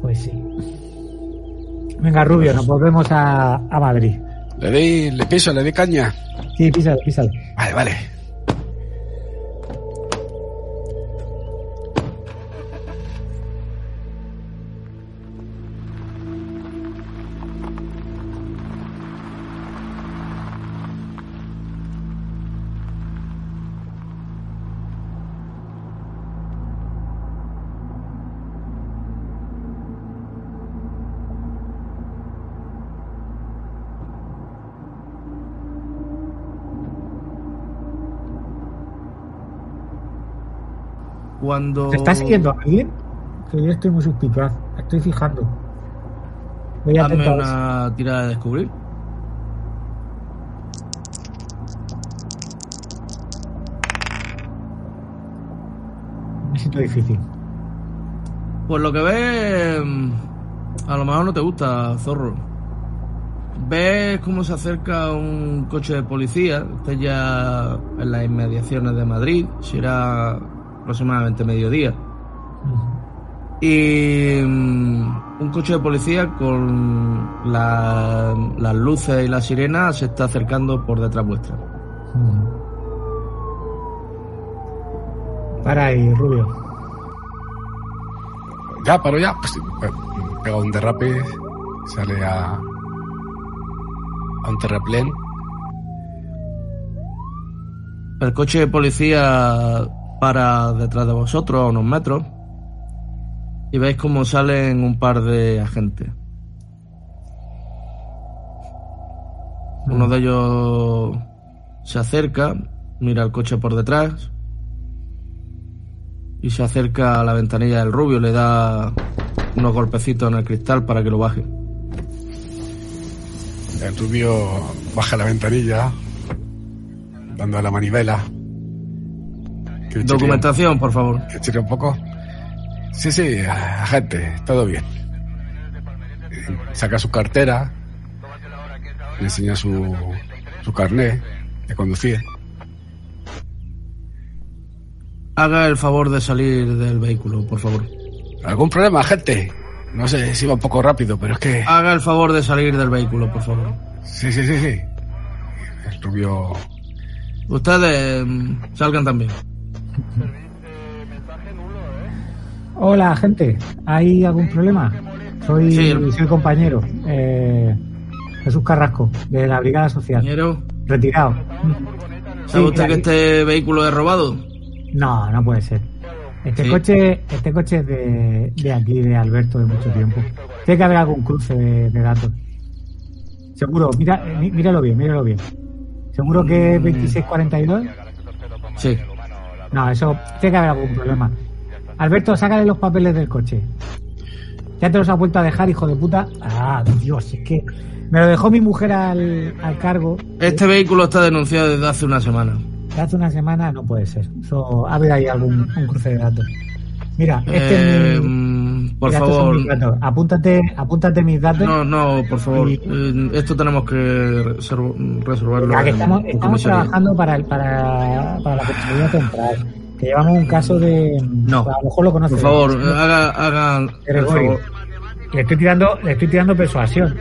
Pues sí. Venga, Rubio, nos volvemos a, a Madrid. le di, le piso, le di caña. Sí, písale, písale. Vale, vale. Cuando... ¿Te está siguiendo alguien? Que yo estoy muy suspicaz. Me Estoy fijando. Voy a si- una tirada de descubrir. Me siento difícil. Pues lo que ves, a lo mejor no te gusta, zorro. Ves cómo se acerca un coche de policía, este ya en las inmediaciones de Madrid, será aproximadamente mediodía. Y mm, un coche de policía con la- las luces y la sirena se está acercando por detrás vuestra. Para ahí, Rubio. Ya, paro ya. Pues, pues, pega un derrape, sale a, a un terraplén. El coche de policía para detrás de vosotros a unos metros y veis cómo salen un par de agentes. Uno de ellos se acerca, mira el coche por detrás y se acerca a la ventanilla del rubio, le da unos golpecitos en el cristal para que lo baje. El rubio baja la ventanilla, dando a la manivela. Que Documentación, por favor. que chirría un poco. Sí, sí, agente, todo bien. Saca su cartera, le enseña su, su carné de conducir. Haga el favor de salir del vehículo, por favor. ¿Algún problema, agente? No sé si va un poco rápido, pero es que... Haga el favor de salir del vehículo, por favor. Sí, sí, sí, sí. El rubio... Ustedes mm, salgan también. Hola, gente. ¿Hay algún problema? Soy, Sí, soy compañero. eh, Jesús Carrasco, de la Brigada Social. Compañero, Retirado. ¿sabe Sí, usted que este vehículo es robado? No, no puede ser. Este Sí. coche, este coche es de, de aquí, de Alberto, de mucho tiempo. Tiene que haber algún cruce de, de datos. Seguro, mira, eh, mí- míralo bien, míralo bien. ¿Seguro que es 2642? Sí. No, eso tiene que haber algún problema. Alberto, sácale los papeles del coche. ¿Ya te los ha vuelto a dejar, hijo de puta? Ah, Dios, es que me lo dejó mi mujer al, al cargo. Este vehículo está denunciado desde hace una semana. De hace una semana no puede ser. Eso, ha habido ahí algún un cruce de datos. Mira, este Eh, es mi, mm, por favor. Apúntate, apúntate mis datos. No, no, por favor. Y- Eh, Esto tenemos que resolverlo. Que estamos, en estamos comisaría. trabajando para, para, para la Consejería Central. Que llevamos un caso de. No. A lo mejor lo conoces. Por favor, eh, haga, haga, por Gregorio. favor. Le estoy tirando, le estoy tirando persuasión.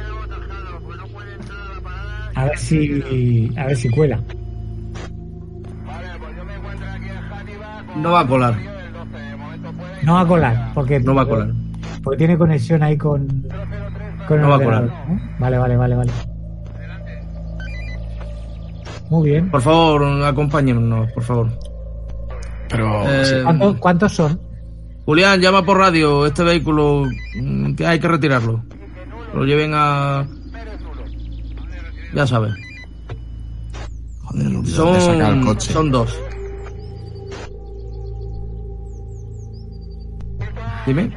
A ver si, a ver si cuela. No va a colar. No va a colar, porque No va a colar. porque tiene conexión ahí con, con el No va a colar. Vale, vale, vale, vale. Muy bien. Por favor, acompáñennos, por favor. Pero... Eh, ¿Cuántos, cuántos son? Julián, llama por radio. Este vehículo mm, que hay que retirarlo. Lo lleven a. Ya sabes. Joder, sacar el Son, coche. son dos. Dime.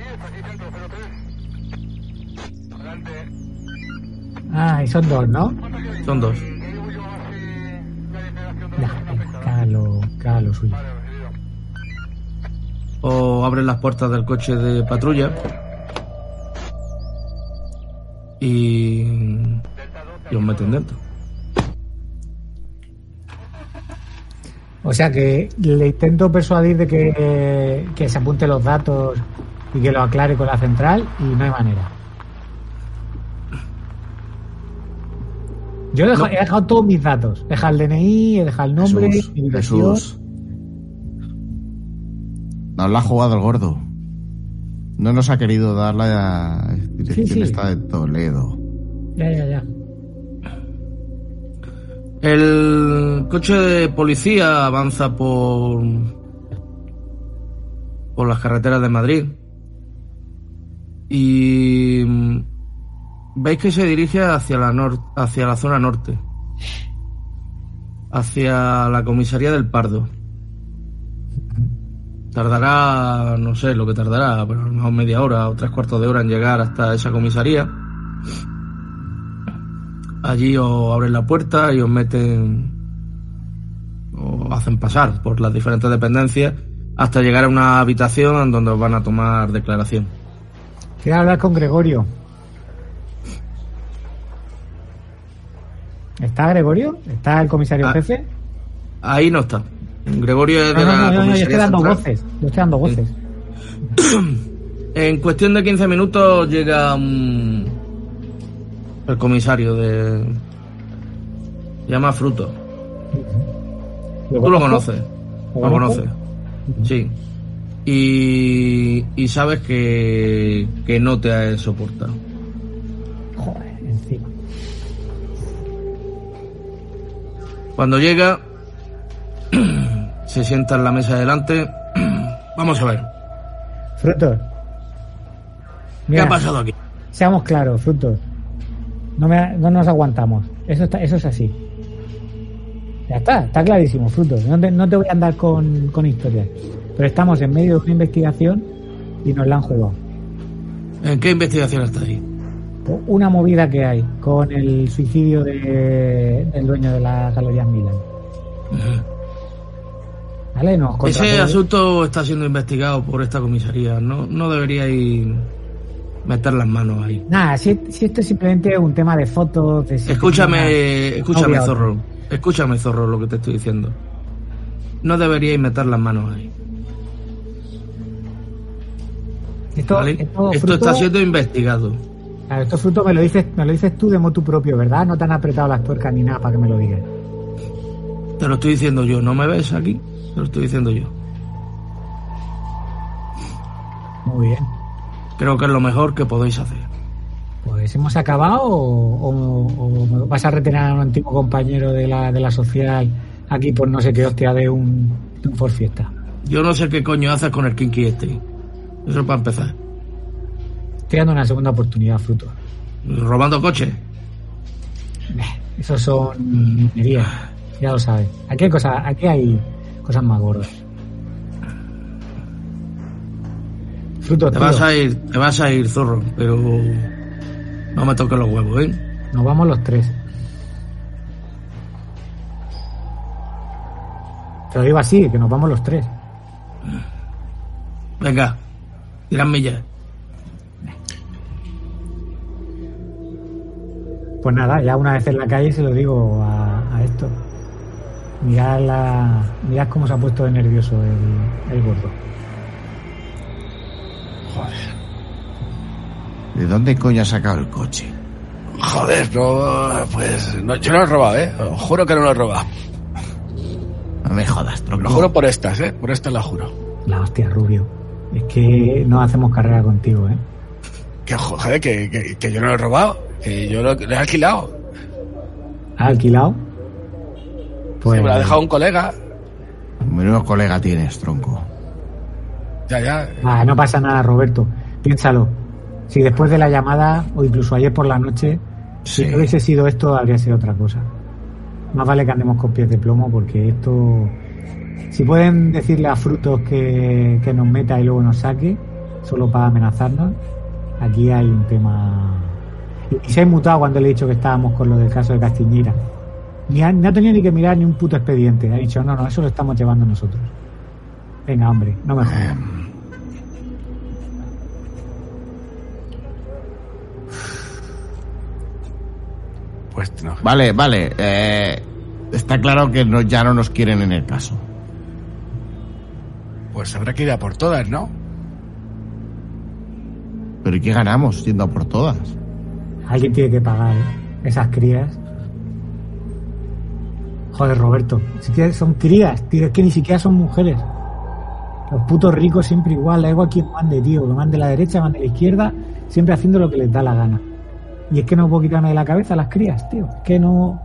Ah, y son dos, ¿no? Son dos. Nah, haga lo, haga lo suyo. O abren las puertas del coche de patrulla. Y. Y os meten dentro. O sea que le intento persuadir de que, que se apunte los datos y que lo aclare con la central y no hay manera. Yo he dejado, No. he dejado todos mis datos. He dejado el DNI, he dejado el nombre, Jesús, mi. Jesús. Nos la ha jugado el gordo. No nos ha querido dar la dirección Sí, sí. esta de Toledo. Ya, ya, ya. El coche de policía avanza por. por las carreteras de Madrid. Y. mm, veis que se dirige hacia la, nor- hacia la zona norte. Hacia la comisaría del Pardo. Tardará, no sé lo que tardará, pero a lo media hora o tres cuartos de hora en llegar hasta esa comisaría. Allí os abren la puerta y os meten o hacen pasar por las diferentes dependencias hasta llegar a una habitación en donde os van a tomar declaración. Quiero hablar con Gregorio. ¿Está Gregorio? ¿Está el comisario Ah. jefe? Ahí no está. Gregorio es No, de no, la no, no, yo comisaría estoy dando central. voces. Yo estoy dando voces. En cuestión de 15 minutos llega mm, el comisario de... Llama Fruto. Tú lo conoces. ¿Lo Lo conoces. Sí. Y, y sabes que, que no te ha soportado. Joder, encima. Cuando llega, se sienta en la mesa delante. Vamos a ver. Frutos. ¿Qué ha pasado aquí? seamos claros, Frutos. No, me, no nos aguantamos. Eso, está, eso es así. Ya está, está clarísimo, Frutos. No te, no te voy a andar con, con historias. Pero estamos en medio de una investigación y nos la han jugado. ¿En qué investigación está ahí? Por Una movida que hay con el suicidio de, del dueño de las galerías Milan. ¿Vale? Nos Ese asunto está siendo investigado por esta comisaría. No, no deberíais meter las manos ahí. Nada, si, si esto es simplemente un tema de fotos. De Escúchame, escúchame, zorro. Escúchame, zorro, lo que te estoy diciendo. No deberíais meter las manos ahí. Esto, ¿vale? esto Esto fruto- está siendo investigado. Claro, esto fruto me lo dices, me lo dices tú de motu propio, ¿verdad? No te han apretado las tuercas ni nada para que me lo digas. Te lo estoy diciendo yo. ¿No me ves aquí? Te lo estoy diciendo yo. Muy bien. Creo que es lo mejor que podéis hacer. Pues hemos acabado o, o- o vas a retener a un antiguo compañero de la, de la social aquí por no sé qué hostia de un, de un fiesta. Yo no sé qué coño haces con el kinky este. Eso para empezar. Estoy dando una segunda oportunidad, fruto. Robando coches. Esos son minerías, ya lo sabes. Aquí hay cosas, aquí hay cosas más gordas. Fruto, Te tío, vas a ir, te vas a ir, zorro, pero no me toques los huevos, ¿eh? nos vamos los tres. Te lo digo así, que nos vamos los tres. Venga, tiradme ya. Pues nada, ya una vez en la calle se lo digo a, a esto. Mirad, la, mirad cómo se ha puesto de nervioso el, el gordo. ¿De dónde coño ha sacado el coche? Joder, no, pues no, yo no lo he robado, ¿eh? Os juro que no lo he robado. No me jodas, tronco. Lo juro por estas, ¿eh? Por estas la juro. La hostia, Rubio. Es que no hacemos carrera contigo, ¿eh? Que joder, que, que, que yo no lo he robado, que yo lo, lo he alquilado. ¿Ha alquilado? Pues Se me lo ha dejado un colega. Menudo colega tienes, tronco. Ya, ya. Ah, no pasa nada, Roberto. Piénsalo. Si después de la llamada, o incluso ayer por la noche, si no hubiese sido esto, habría sido otra cosa. Más vale que andemos con pies de plomo, porque esto. Si pueden decirle a Frutos que, que nos meta y luego nos saque, solo para amenazarnos, aquí hay un tema. Y, se ha inmutado cuando le he dicho que estábamos con lo del caso de Castiñeira. Ni ha, no ha tenido ni que mirar ni un puto expediente. Ha dicho, no, no, eso lo estamos llevando nosotros. Venga, hombre, no me jodas. Pues no. Vale, vale. eh, está claro que no, ya no nos quieren en el caso. Pues habrá que ir a por todas, ¿no? Pero ¿y qué ganamos yendo a por todas? Alguien tiene que pagar ¿eh? esas crías. Joder, Roberto, si son crías, tío, es que ni siquiera son mujeres. Los putos ricos siempre igual, da igual quien mande, tío, que mande la derecha, mande la izquierda, siempre haciendo lo que les da la gana. Y es que no puedo quitarme de la cabeza a las crías, tío. Es que no.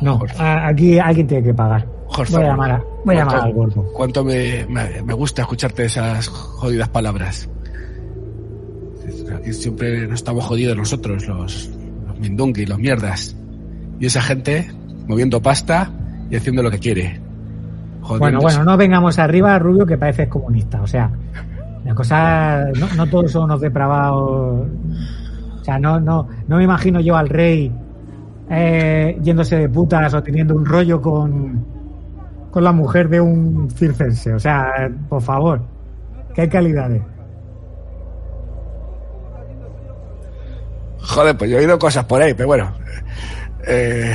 No, a- aquí alguien tiene que pagar. Jorge, Voy a llamar, a- voy a llamar ¿cuánto- al gordo. Cuánto me, me, me gusta escucharte esas jodidas palabras. Aquí siempre nos estamos jodidos nosotros, los, los mindungui, los mierdas. Y esa gente moviendo pasta y haciendo lo que quiere. Bueno, bueno, no vengamos arriba, Rubio, que pareces comunista. O sea, la cosa, no, no todos son unos depravados. O sea, no, no, no me imagino yo al rey eh, yéndose de putas o teniendo un rollo con, con la mujer de un circense. O sea, por favor, que hay calidades. Joder, pues yo he oído cosas por ahí, pero bueno. Eh,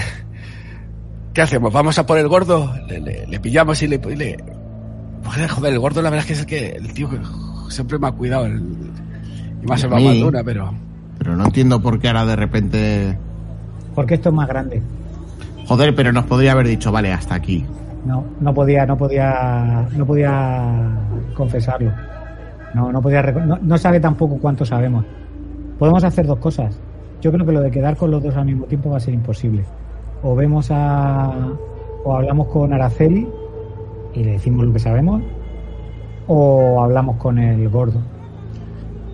¿Qué hacemos? ¿Vamos a por el gordo? Le, pillamos y le, le, Joder, el gordo la verdad es que es el que el tío que siempre me ha cuidado. El, y más se va Madura, pero... Pero no entiendo por qué ahora de repente... Porque esto es más grande. Joder, pero nos podría haber dicho, vale, hasta aquí. No, no podía, no podía, no podía confesarlo. No, no podía, no, no sabe tampoco cuánto sabemos. Podemos hacer dos cosas. Yo creo que lo de quedar con los dos al mismo tiempo va a ser imposible. O vemos a, o hablamos con Araceli y le decimos lo que sabemos, o hablamos con el gordo.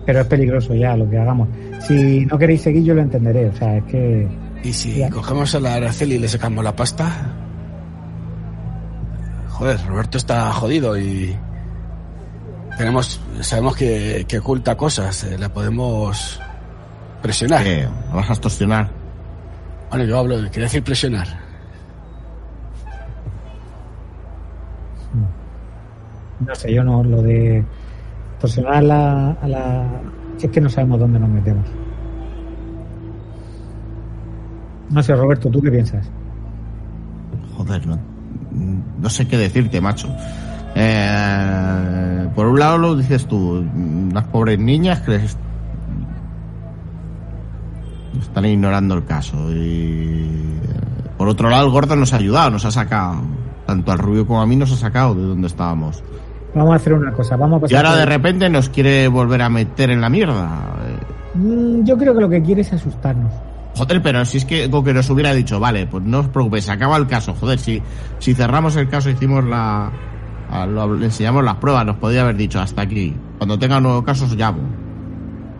Pero es peligroso ya lo que hagamos. Si no queréis seguir, yo lo entenderé. O sea, es que. ¿Y si cogemos a la Araceli y le sacamos la pasta? Joder, Roberto está jodido y. Tenemos. Sabemos que, que oculta cosas. Eh, la podemos. presionar. ¿Qué? vas a extorsionar? Bueno, yo hablo, quería decir presionar. No sé, yo no, lo de torsionar a la, a la... Es que no sabemos dónde nos metemos. No sé, Roberto, ¿tú qué piensas? Joder, no, no sé qué decirte, macho. Eh, por un lado lo dices tú, las pobres niñas que están ignorando el caso. Y por otro lado, el gordo nos ha ayudado, nos ha sacado. Tanto al rubio como a mí nos ha sacado de donde estábamos. Vamos a hacer una cosa, vamos a Y ahora de repente nos quiere volver a meter en la mierda. Mm, yo creo que lo que quiere es asustarnos. Joder, pero si es que que nos hubiera dicho, vale, pues no os preocupéis, se acaba el caso. Joder, si, si cerramos el caso, hicimos la. le enseñamos las pruebas, nos podría haber dicho hasta aquí. Cuando tenga nuevo caso os llamo.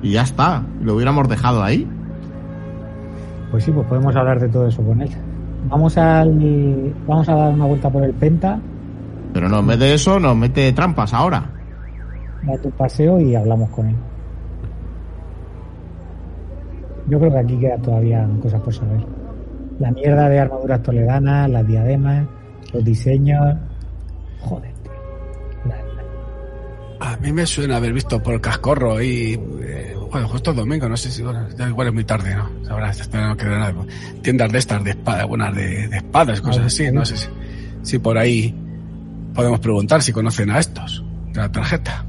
Y ya está, lo hubiéramos dejado ahí. Pues sí, pues podemos hablar de todo eso con él. Vamos al. Vamos a dar una vuelta por el Penta pero no, en vez de eso, nos mete trampas ahora. Da tu paseo y hablamos con él. Yo creo que aquí quedan todavía cosas por saber. La mierda de armaduras toledanas, las diademas, los diseños. Joder, A mí me suena haber visto por el cascorro y. Eh, bueno, justo el domingo, no sé si. Bueno, igual es muy tarde, ¿no? Ahora no queda nada. Tiendas de estas de espadas, buenas de, de espadas, cosas así, no sé si, si por ahí Podemos preguntar si conocen a estos, de la tarjeta.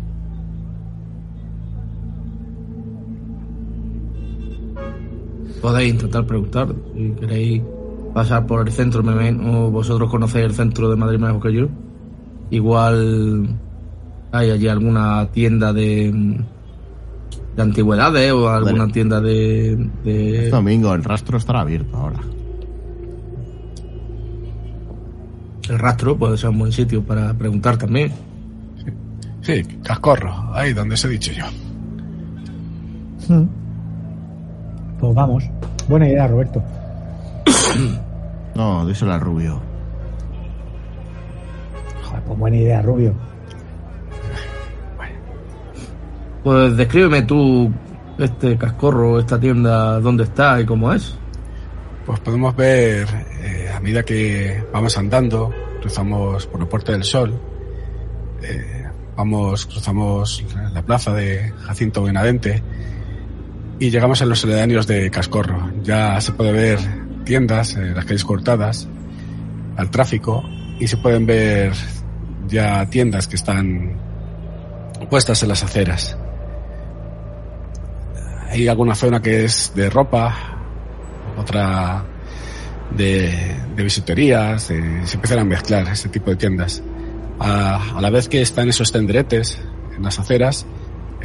Podéis intentar preguntar si queréis pasar por el centro, o vosotros conocéis el centro de Madrid mejor que yo. Igual hay allí alguna tienda de, de antigüedades o alguna tienda de, de... domingo, el rastro estará abierto ahora. El rastro puede ser un buen sitio para preguntar también. Sí, cascorro, ahí donde se he dicho yo. Hmm. Pues vamos. Buena idea, Roberto. no, díselo al Rubio. Joder, pues buena idea, Rubio. Pues descríbeme tú este cascorro, esta tienda, dónde está y cómo es. Pues podemos ver eh, a medida que vamos andando, cruzamos por la Puerta del Sol, eh, vamos, cruzamos la plaza de Jacinto Benavente y llegamos a los aledaños de Cascorro. Ya se puede ver tiendas, eh, las calles cortadas, al tráfico y se pueden ver ya tiendas que están puestas en las aceras. Hay alguna zona que es de ropa, otra de, de bisuterías, se empiezan a mezclar este tipo de tiendas. A, la vez que están esos tenderetes en las aceras,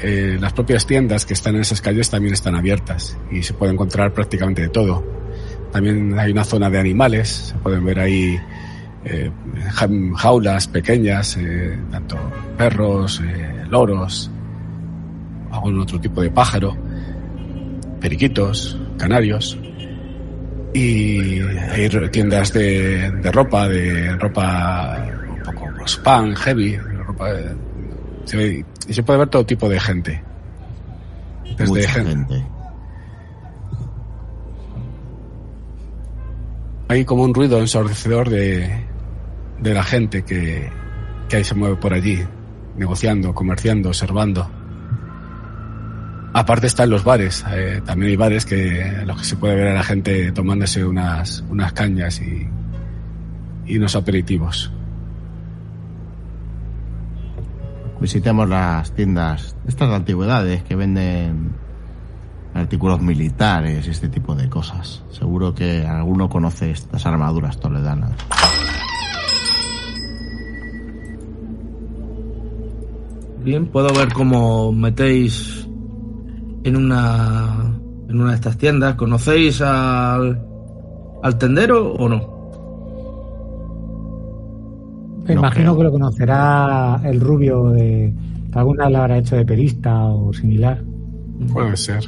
eh, las propias tiendas que están en esas calles también están abiertas y se puede encontrar prácticamente de todo. También hay una zona de animales, se pueden ver ahí eh, jaulas pequeñas, eh, tanto perros, loros, algún otro tipo de pájaro, periquitos, canarios y hay tiendas de, de ropa, de ropa un poco spam, heavy, ropa, y se puede ver todo tipo de gente. Desde gente. Hay como un ruido ensordecedor de, de la gente que, que ahí se mueve por allí, negociando, comerciando, observando. Aparte están los bares. eh, también hay bares que en los que se puede ver a la gente tomándose unas, unas cañas y, y unos aperitivos. Visitemos las tiendas, estas de antigüedades que venden artículos militares y este tipo de cosas. Seguro que alguno conoce estas armaduras toledanas. Bien, puedo ver cómo metéis en una en una de estas tiendas. ¿Conocéis al al tendero o no? Me No imagino creo. que lo conocerá el rubio de que alguna vez lo habrá hecho de perista o similar. Puede ser.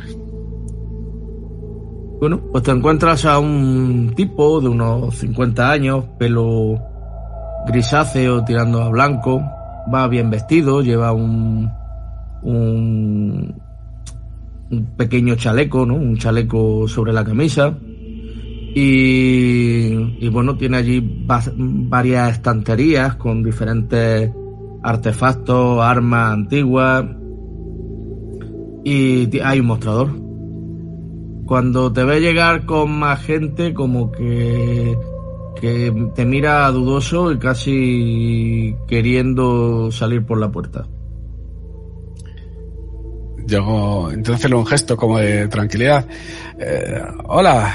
Bueno, pues te encuentras a un tipo de unos 50 años, pelo grisáceo tirando a blanco, va bien vestido, lleva un un, un pequeño chaleco, ¿no? Un chaleco sobre la camisa. Y, bueno, tiene allí va- varias estanterías con diferentes artefactos, armas antiguas. Y hay un mostrador. Cuando te ve llegar con más gente, como que, que te mira dudoso y casi queriendo salir por la puerta. Yo entonces un gesto como de tranquilidad. Eh, hola.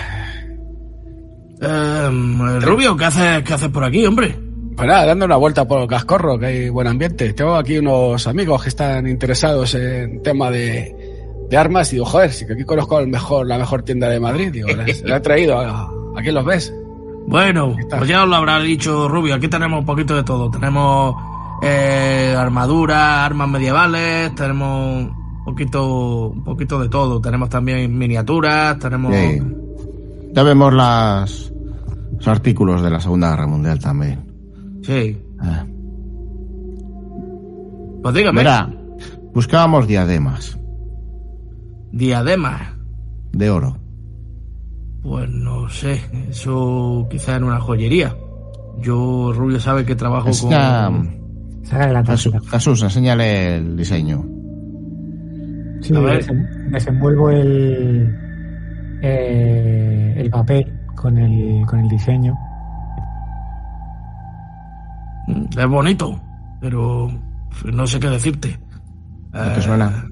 Eh, Rubio, ¿qué haces, ¿qué haces por aquí, hombre? Pues nada, dando una vuelta por el cascorro, que hay buen ambiente. Tengo aquí unos amigos que están interesados en tema de, de armas y digo, joder, si que aquí conozco el mejor, la mejor tienda de Madrid. Digo, la he traído, a- aquí los ves. Bueno, pues ya os lo habrá dicho Rubio, aquí tenemos un poquito de todo. Tenemos eh, armaduras, armas medievales, tenemos un poquito, un poquito de todo. Tenemos también miniaturas, tenemos... Sí. Ya vemos las, los artículos de la Segunda Guerra Mundial también. Sí. Eh, Pues dígame, Verá, buscábamos diademas diademas. de oro. Pues no sé, eso quizá en una joyería. Yo, Rubio, sabe que trabajo Enseña- con... La Jesús. Jesús, enséñale el diseño. Sí, A ver. desenvuelvo el, eh, el papel con el, con el diseño. Es bonito, pero no sé qué decirte. ¿No te Eh, suena?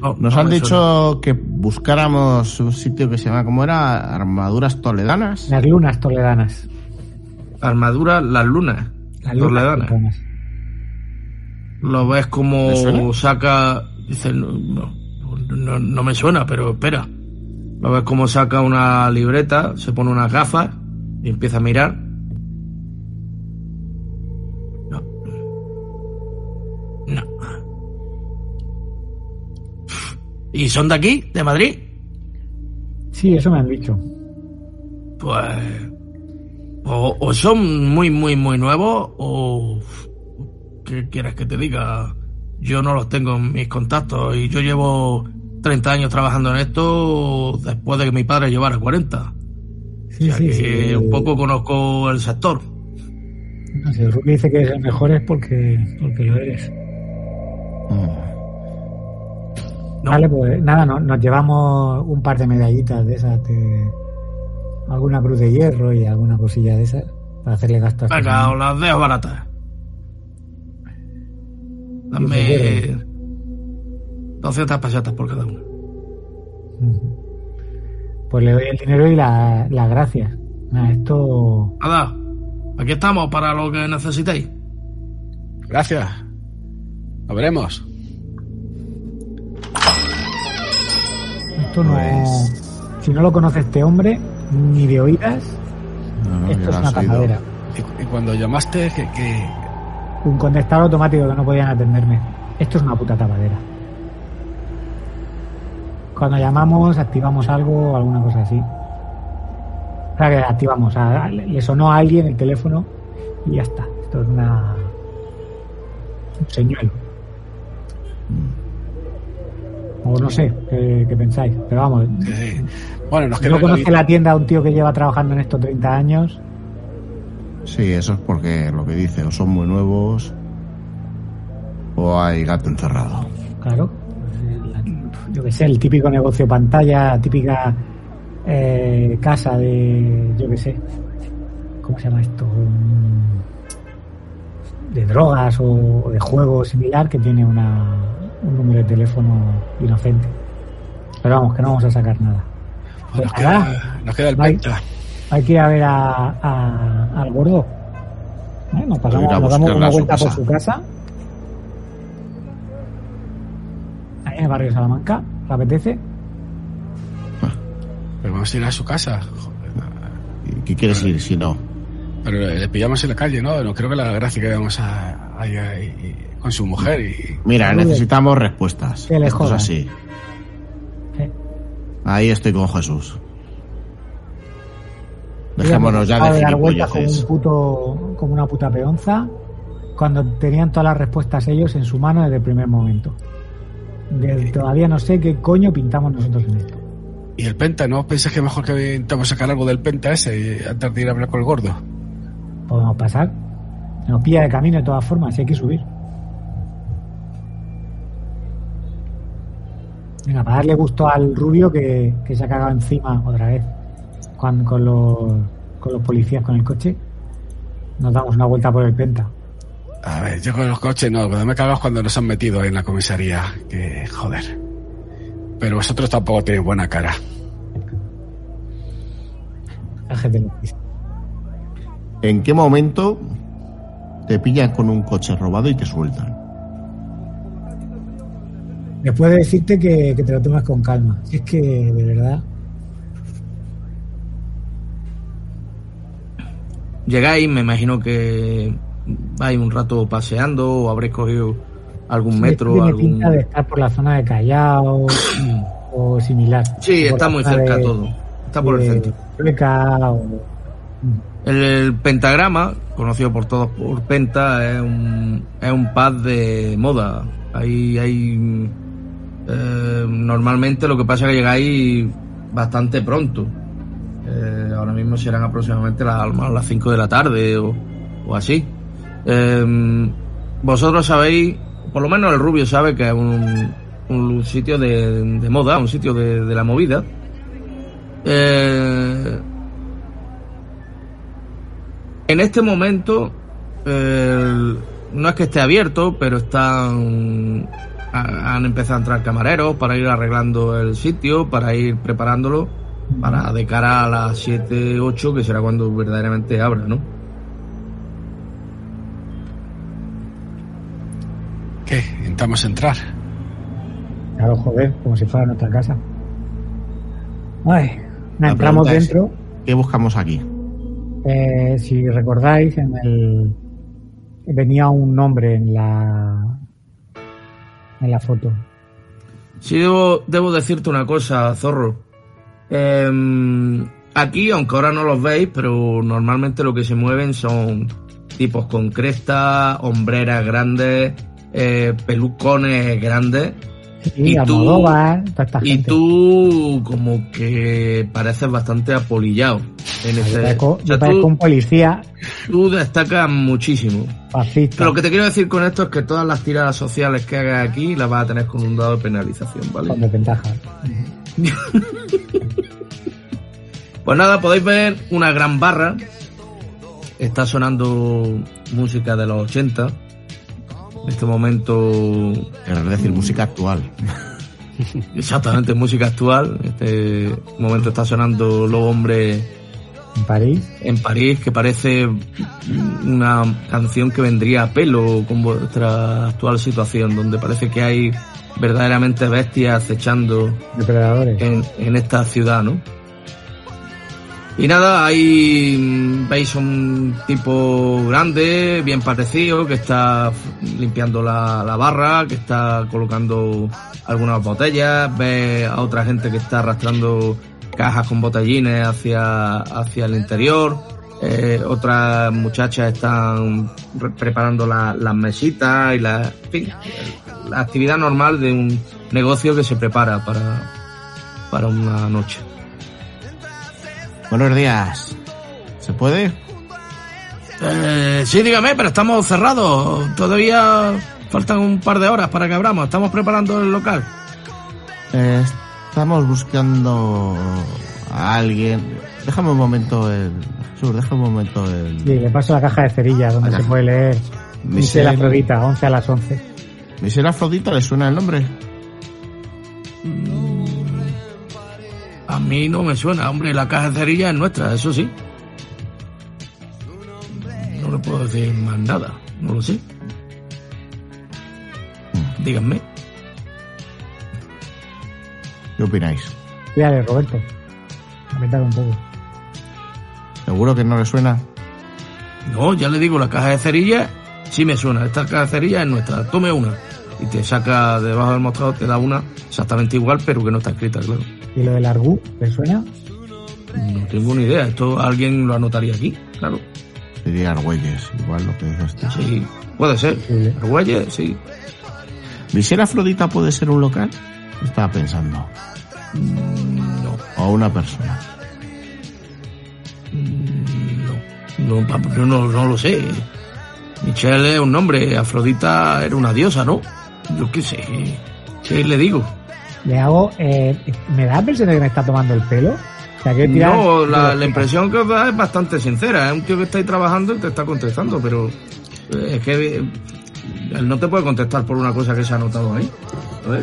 no, Nos no han dicho que buscáramos un sitio que se llama, ¿cómo era? Armaduras toledanas. Las lunas toledanas. suena. Armadura, las lunas. Las lunas Toledanas. toledanas. Lo ves como saca... Dice, no, no, no- no me suena, pero espera. Lo ves como saca una libreta, se pone unas gafas y empieza a mirar. No. No. ¿Y son de aquí? ¿De Madrid? Sí, eso me han dicho. Pues... O, o son muy, muy, muy nuevos o... ¿Qué quieres que te diga? Yo no los tengo en mis contactos y yo llevo 30 años trabajando en esto después de que mi padre llevara 40. Sí, o sea sí, que sí. un poco conozco el sector. No, si el Rubio dice que es el mejor es porque, porque lo eres. Mm. No. Vale, pues nada, no- nos llevamos un par de medallitas de esas, de alguna cruz de hierro y alguna cosilla de esas para hacerle gasto Venga, Fernando. os las dejo baratas. Dice Dame 200 pesetas por cada una. Pues le doy el dinero y la- las gracias. Nada, esto Nada, aquí estamos para lo que necesitéis. Gracias. Lo veremos. Esto no Pues- Si no lo conoce este hombre, ni de oídas, No, esto es una tapadera. Y, y cuando llamaste, que, que Un contestador automático que no podían atenderme. Esto es una puta tapadera. Cuando llamamos, activamos algo o alguna cosa así. O sea, que activamos. le le sonó a alguien el teléfono y ya está. Esto es una. Un señuelo. O no sé qué, qué pensáis. Pero vamos, que- bueno, nos si queda no conoce la tienda a un tío que lleva trabajando en esto 30 años, Sí, eso es porque lo que dice, o son muy nuevos o hay gato encerrado. claro. Yo qué sé, el típico negocio pantalla, típica eh, casa de, yo qué sé, ¿cómo se llama esto? Mm, De drogas o de juego similar que tiene una, un número de teléfono inocente. Pero vamos, que no vamos a sacar nada. Pues nos, Pues queda, nos queda el penta. hay que ir a ver a, a- al gordo. ¿Eh? Nos, pasamos, a nos damos una vuelta por su casa. En el barrio de Salamanca. ¿Le apetece? Pero vamos a ir a su casa. Joder. ¿Qué quieres ir si no? Pero le pillamos en la calle, ¿no? No creo que la gracia que vamos a, ahí ahí con su mujer y... Mira, necesitamos respuestas. Que le Esto es jodan. así. Eh, Ahí estoy con Jesús. Dejémonos ya me de dar vueltas como, un puto, como una puta peonza cuando tenían todas las respuestas ellos en su mano desde el primer momento. De- todavía no sé qué coño pintamos nosotros en esto. Y el penta, ¿no? ¿Pensás que mejor que intentamos sacar algo del penta ese y- antes de ir a hablar con el gordo? Podemos pasar. Nos pilla de camino de todas formas, y hay que subir. Venga, para darle gusto al rubio que, que se ha cagado encima otra vez con, con, los, con los policías con el coche. Nos damos una vuelta por el penta. A ver, yo con los coches no, cuando me cagas cuando nos han metido en la comisaría. Que joder. Pero vosotros tampoco tenéis buena cara. La gente lo dice. ¿En qué momento te pillan con un coche robado y te sueltan? Después de decirte que, que te lo tomas con calma. Es que, de verdad, Llegáis, me imagino que vais un rato paseando o habréis cogido algún sí, metro, tiene algún... pinta de estar por la zona de Callao o similar. Sí, está muy cerca de- todo. Está por el centro. El pentagrama, conocido por todos por Penta, es un, es un pad de moda. Ahí hay. eh, normalmente lo que pasa es que llegáis bastante pronto. Eh, ahora mismo serán aproximadamente las, las 5 de la tarde o, o así. Eh, vosotros sabéis, por lo menos el rubio sabe que es un, sitio de, moda, un sitio de, la movida. Eh, en este momento, no es que esté abierto, pero están. ha- Han empezado a entrar camareros para ir arreglando el sitio, para ir preparándolo, para de cara a las 7, 8, que será cuando verdaderamente abra, ¿no? ¿Qué? Intentamos entrar. Claro, joder, como si fuera nuestra casa. Ay, La entramos pregunta es- dentro. ¿Qué buscamos aquí? Eh, si recordáis, en el venía un nombre en la en la foto. Sí, debo, debo decirte una cosa, Zorro. Em, aquí, aunque ahora no los veis, pero normalmente lo que se mueven son tipos con cresta, hombreras grandes, eh, pelucones grandes. Y, Y tú- esta Y tú como que pareces bastante apolillado. En Yo ese, parezco, o sea, yo parezco tú, un policía tú destacas muchísimo. fascista. Pero lo que te quiero decir con esto es que todas las tiradas sociales que hagas aquí las vas a tener con un dado de penalización, ¿vale? con desventaja. Pues nada, podéis ver una gran barra. Está sonando música de los 80. En este momento, Es decir, música actual. exactamente música actual. En este momento está sonando Los Hombres En París. en París, que parece una canción que vendría a pelo con vuestra actual situación, donde parece que hay verdaderamente bestias acechando Depredadores. en, en esta ciudad, ¿no? Y nada, ahí mm, veis un tipo grande, bien parecido, que está limpiando la, la barra, que está colocando algunas botellas, ve a otra gente que está arrastrando cajas con botellines hacia, hacia el interior, eh, otras muchachas están re- preparando la- las mesitas y la, fin, la actividad normal de un negocio que se prepara para, para una noche. Buenos días. ¿Se puede? Eh, sí, dígame, pero estamos cerrados. Todavía faltan un par de horas para que abramos. Estamos preparando el local. Eh, estamos buscando a alguien. Déjame un momento el. Jesús, déjame un momento el. Sí, le paso la caja de cerillas donde Acá. se puede leer Michelle Michelle- Afrodita, 11 a las 11. ¿Michelle Afrodita le suena el nombre? A mí no me suena, hombre, la caja de cerilla es nuestra, eso sí. No le puedo decir más nada, no lo sé. Díganme. ¿Qué opináis? Cuídale, Roberto. Apretar un poco. ¿Seguro que no le suena? No, ya le digo, la caja de cerilla sí me suena. Esta caja de cerilla es nuestra. Tome una. Y te saca debajo del mostrador, te da una exactamente igual, pero que no está escrita, claro. ¿Y lo del Argu? ¿Le suena? No tengo ni idea. Esto alguien lo anotaría aquí, claro. Sería Argüelles, igual lo que dices tú. Sí, puede ser. Sí. Argüelles, sí. ¿Michelle Afrodita puede ser un local? Estaba pensando. No, O una persona. no, pa- no, no, no lo sé. Michelle es un nombre, Afrodita era una diosa, ¿no? Yo qué sé. ¿Qué le digo? Le hago. Eh, ¿Me da la impresión de que me está tomando el pelo? O sea, que tirar- No, la, la impresión que os da es bastante sincera. Es un tío que está ahí trabajando y te está contestando, pero eh, es que eh, él no te puede contestar por una cosa que se ha anotado ahí.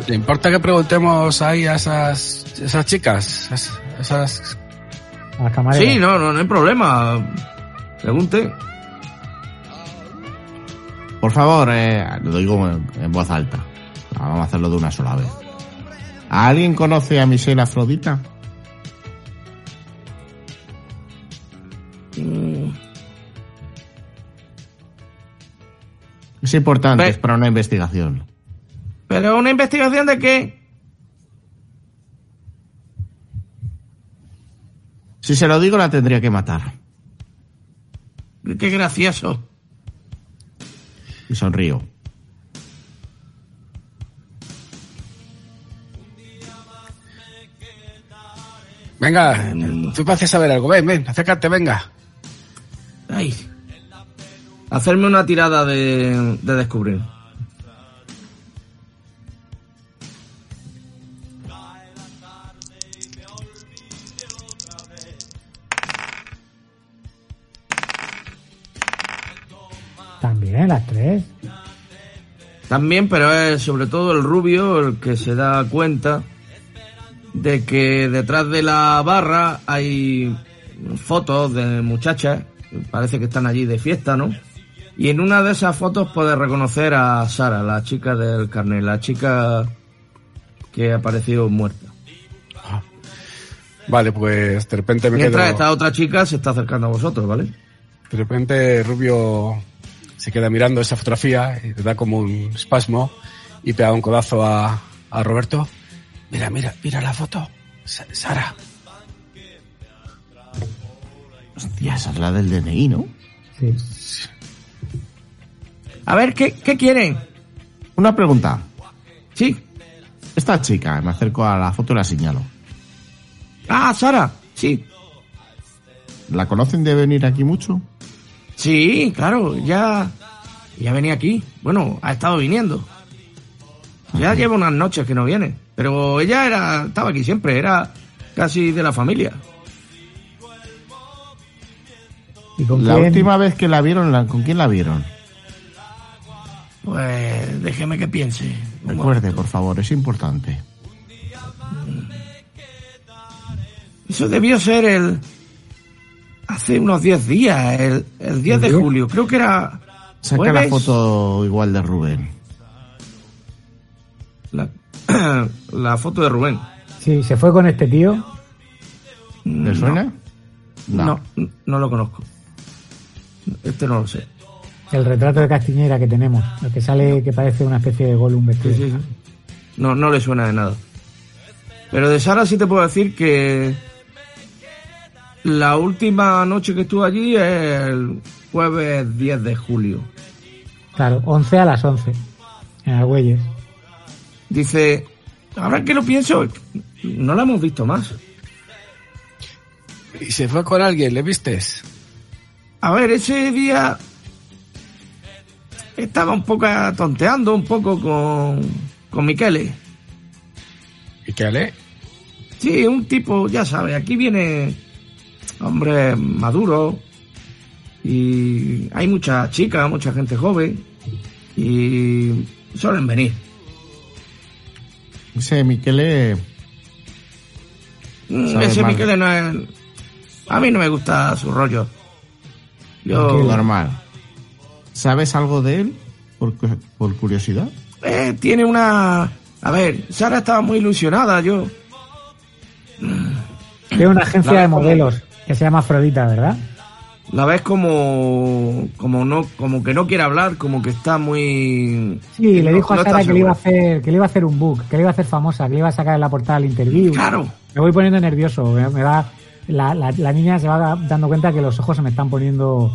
¿Le importa que preguntemos ahí a esas, esas chicas? Esas, esas- A las camareras. Sí, no, no, no hay problema. Pregunte. Por favor, eh, lo digo en voz alta. Vamos a hacerlo de una sola vez. ¿Alguien conoce a Michelle Afrodita? Es importante, Ve- es para una investigación. ¿Pero una investigación de qué? Si se lo digo, la tendría que matar. Qué gracioso. Y sonrío. Venga, tú pareces saber algo. Ven, ven, acércate, venga. Ay. Hacerme una tirada de, de descubrir. También, las tres. También, pero es sobre todo el rubio el que se da cuenta de que detrás de la barra hay fotos de muchachas, parece que están allí de fiesta, ¿no? Y en una de esas fotos puedes reconocer a Sara, la chica del carnet, la chica que apareció muerta. Vale, pues de repente me Mientras quedo... esta otra chica se está acercando a vosotros, ¿vale? De repente Rubio se queda mirando esa fotografía y le da como un espasmo y pega un codazo a, a Roberto. Mira, mira, mira la foto. Sa- Sara. Hostia, esa es la del DNI, ¿no? Sí. A ver, ¿qué, qué quieren? Una pregunta. Sí. Esta chica, me acerco a la foto y la señalo. Ah, Sara. Sí. ¿La conocen de venir aquí mucho? Sí, claro, ya, ya venía aquí. Bueno, ha estado viniendo. Ya lleva unas noches que no viene. Pero ella era, estaba aquí siempre, era casi de la familia. ¿Y con La quién? última vez que la vieron, la- ¿con quién la vieron? Pues déjeme que piense. Recuerde, por favor, es importante. Eso debió ser el... Hace unos 10 días, el, el 10 de ¿El 10? julio. Creo que era... Saca la foto igual de Rubén. La, foto de Rubén. Sí, se fue con este tío. ¿Le suena? No. no, lo conozco. Este no lo sé. El retrato de Castiñera que tenemos. El que sale que parece una especie de Gollum Sí, vestido. sí, sí. No, no le suena de nada. Pero de Sara sí te puedo decir que la última noche que estuve allí es el jueves 10 de julio. Claro, 11 a las 11. En Argüelles. Dice, ahora que lo pienso, no la hemos visto más. Y se fue con alguien, ¿le vistes? A ver, ese día estaba un poco tonteando un poco con, con Miquele. ¿Y qué lee? Sí, un tipo, ya sabes, aquí viene hombre maduro y hay muchas chicas, mucha gente joven y suelen venir. Ese Miquele Mm, Ese mal. Miquel no es... A mí no me gusta su rollo. Yo... normal. ¿Sabes algo de él? Por, por curiosidad. Eh, tiene una... A ver, Sara estaba muy ilusionada, yo... Tiene una agencia La- de modelos que se llama Afrodita, ¿verdad? La ves como... Como no... Como que no quiere hablar, como que está muy... Sí, le no- dijo a no Sara que le iba a hacer, que le iba a hacer un book, que le iba a hacer famosa, que le iba a sacar en la portada del interview. Claro. Me voy poniendo nervioso, me, me va, la, la, la niña se va dando cuenta que los ojos se me están poniendo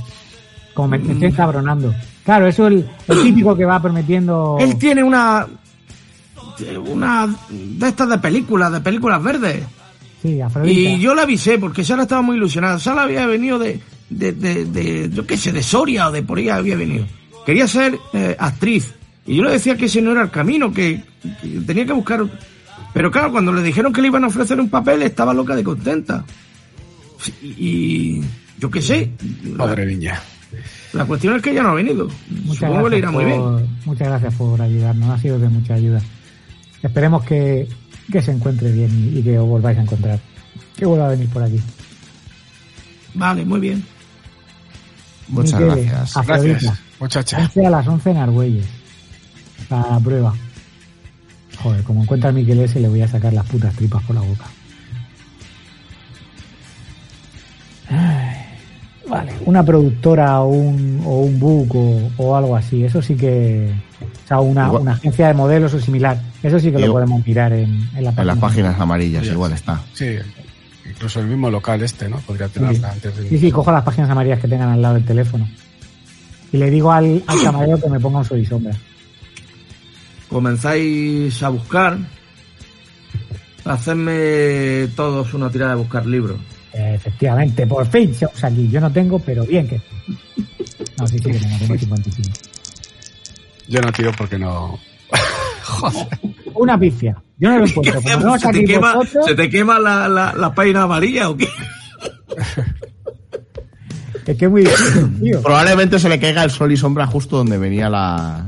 como me, me estoy Mm. encabronando. Claro, eso es el, el típico que va prometiendo. Él tiene una... Una de estas de películas, de películas verdes. Sí, Afrodita. Y yo la avisé porque Sara estaba muy ilusionada. Sara había venido de, de, de, de, yo qué sé, de Soria o de por ahí había venido. Quería ser eh, actriz. Y yo le decía que ese no era el camino, que, que tenía que buscar... Pero claro, cuando le dijeron que le iban a ofrecer un papel, estaba loca de contenta. Y yo qué sé. La, Madre niña. la cuestión es que ella no ha venido. Muchas Supongo que le irá muy bien. muchas gracias por ayudarnos, ha sido de mucha ayuda. Esperemos que, que se encuentre bien y, y que os volváis a encontrar. Que vuelva a venir por aquí. Vale, muy bien. Muchas gracias. Afrodita, Gracias, muchacha. 11 a las 11 en Argüelles. Para la prueba. Joder, como encuentra a Miquel ese, le voy a sacar las putas tripas por la boca. Ay, vale, una productora o un, o un book o, o algo así, eso sí que. O sea, una, Igual- una agencia de modelos o similar. Eso sí que lo podemos mirar en, en la En las páginas amarillas Sí, igual sí. está. Sí, incluso el mismo local este, ¿no? Podría tenerla antes de... Sí, sí, cojo las páginas amarillas que tengan al lado del teléfono. Y le digo al, al camarero que me ponga un sol y sombra. Comenzáis a buscar. Hacedme todos una tirada de buscar libros. Efectivamente, por fin se usa aquí. Yo no tengo, pero bien que. No, sí, sí que tengo, tengo 55. Yo no tiro porque no... Una pifia. Yo no lo encuentro. Como no ¿Se, te quema, vosotros, ¿Se te quema la, la, la página amarilla o qué? es que es muy difícil, tío. Probablemente se le caiga el sol y sombra justo donde venía la.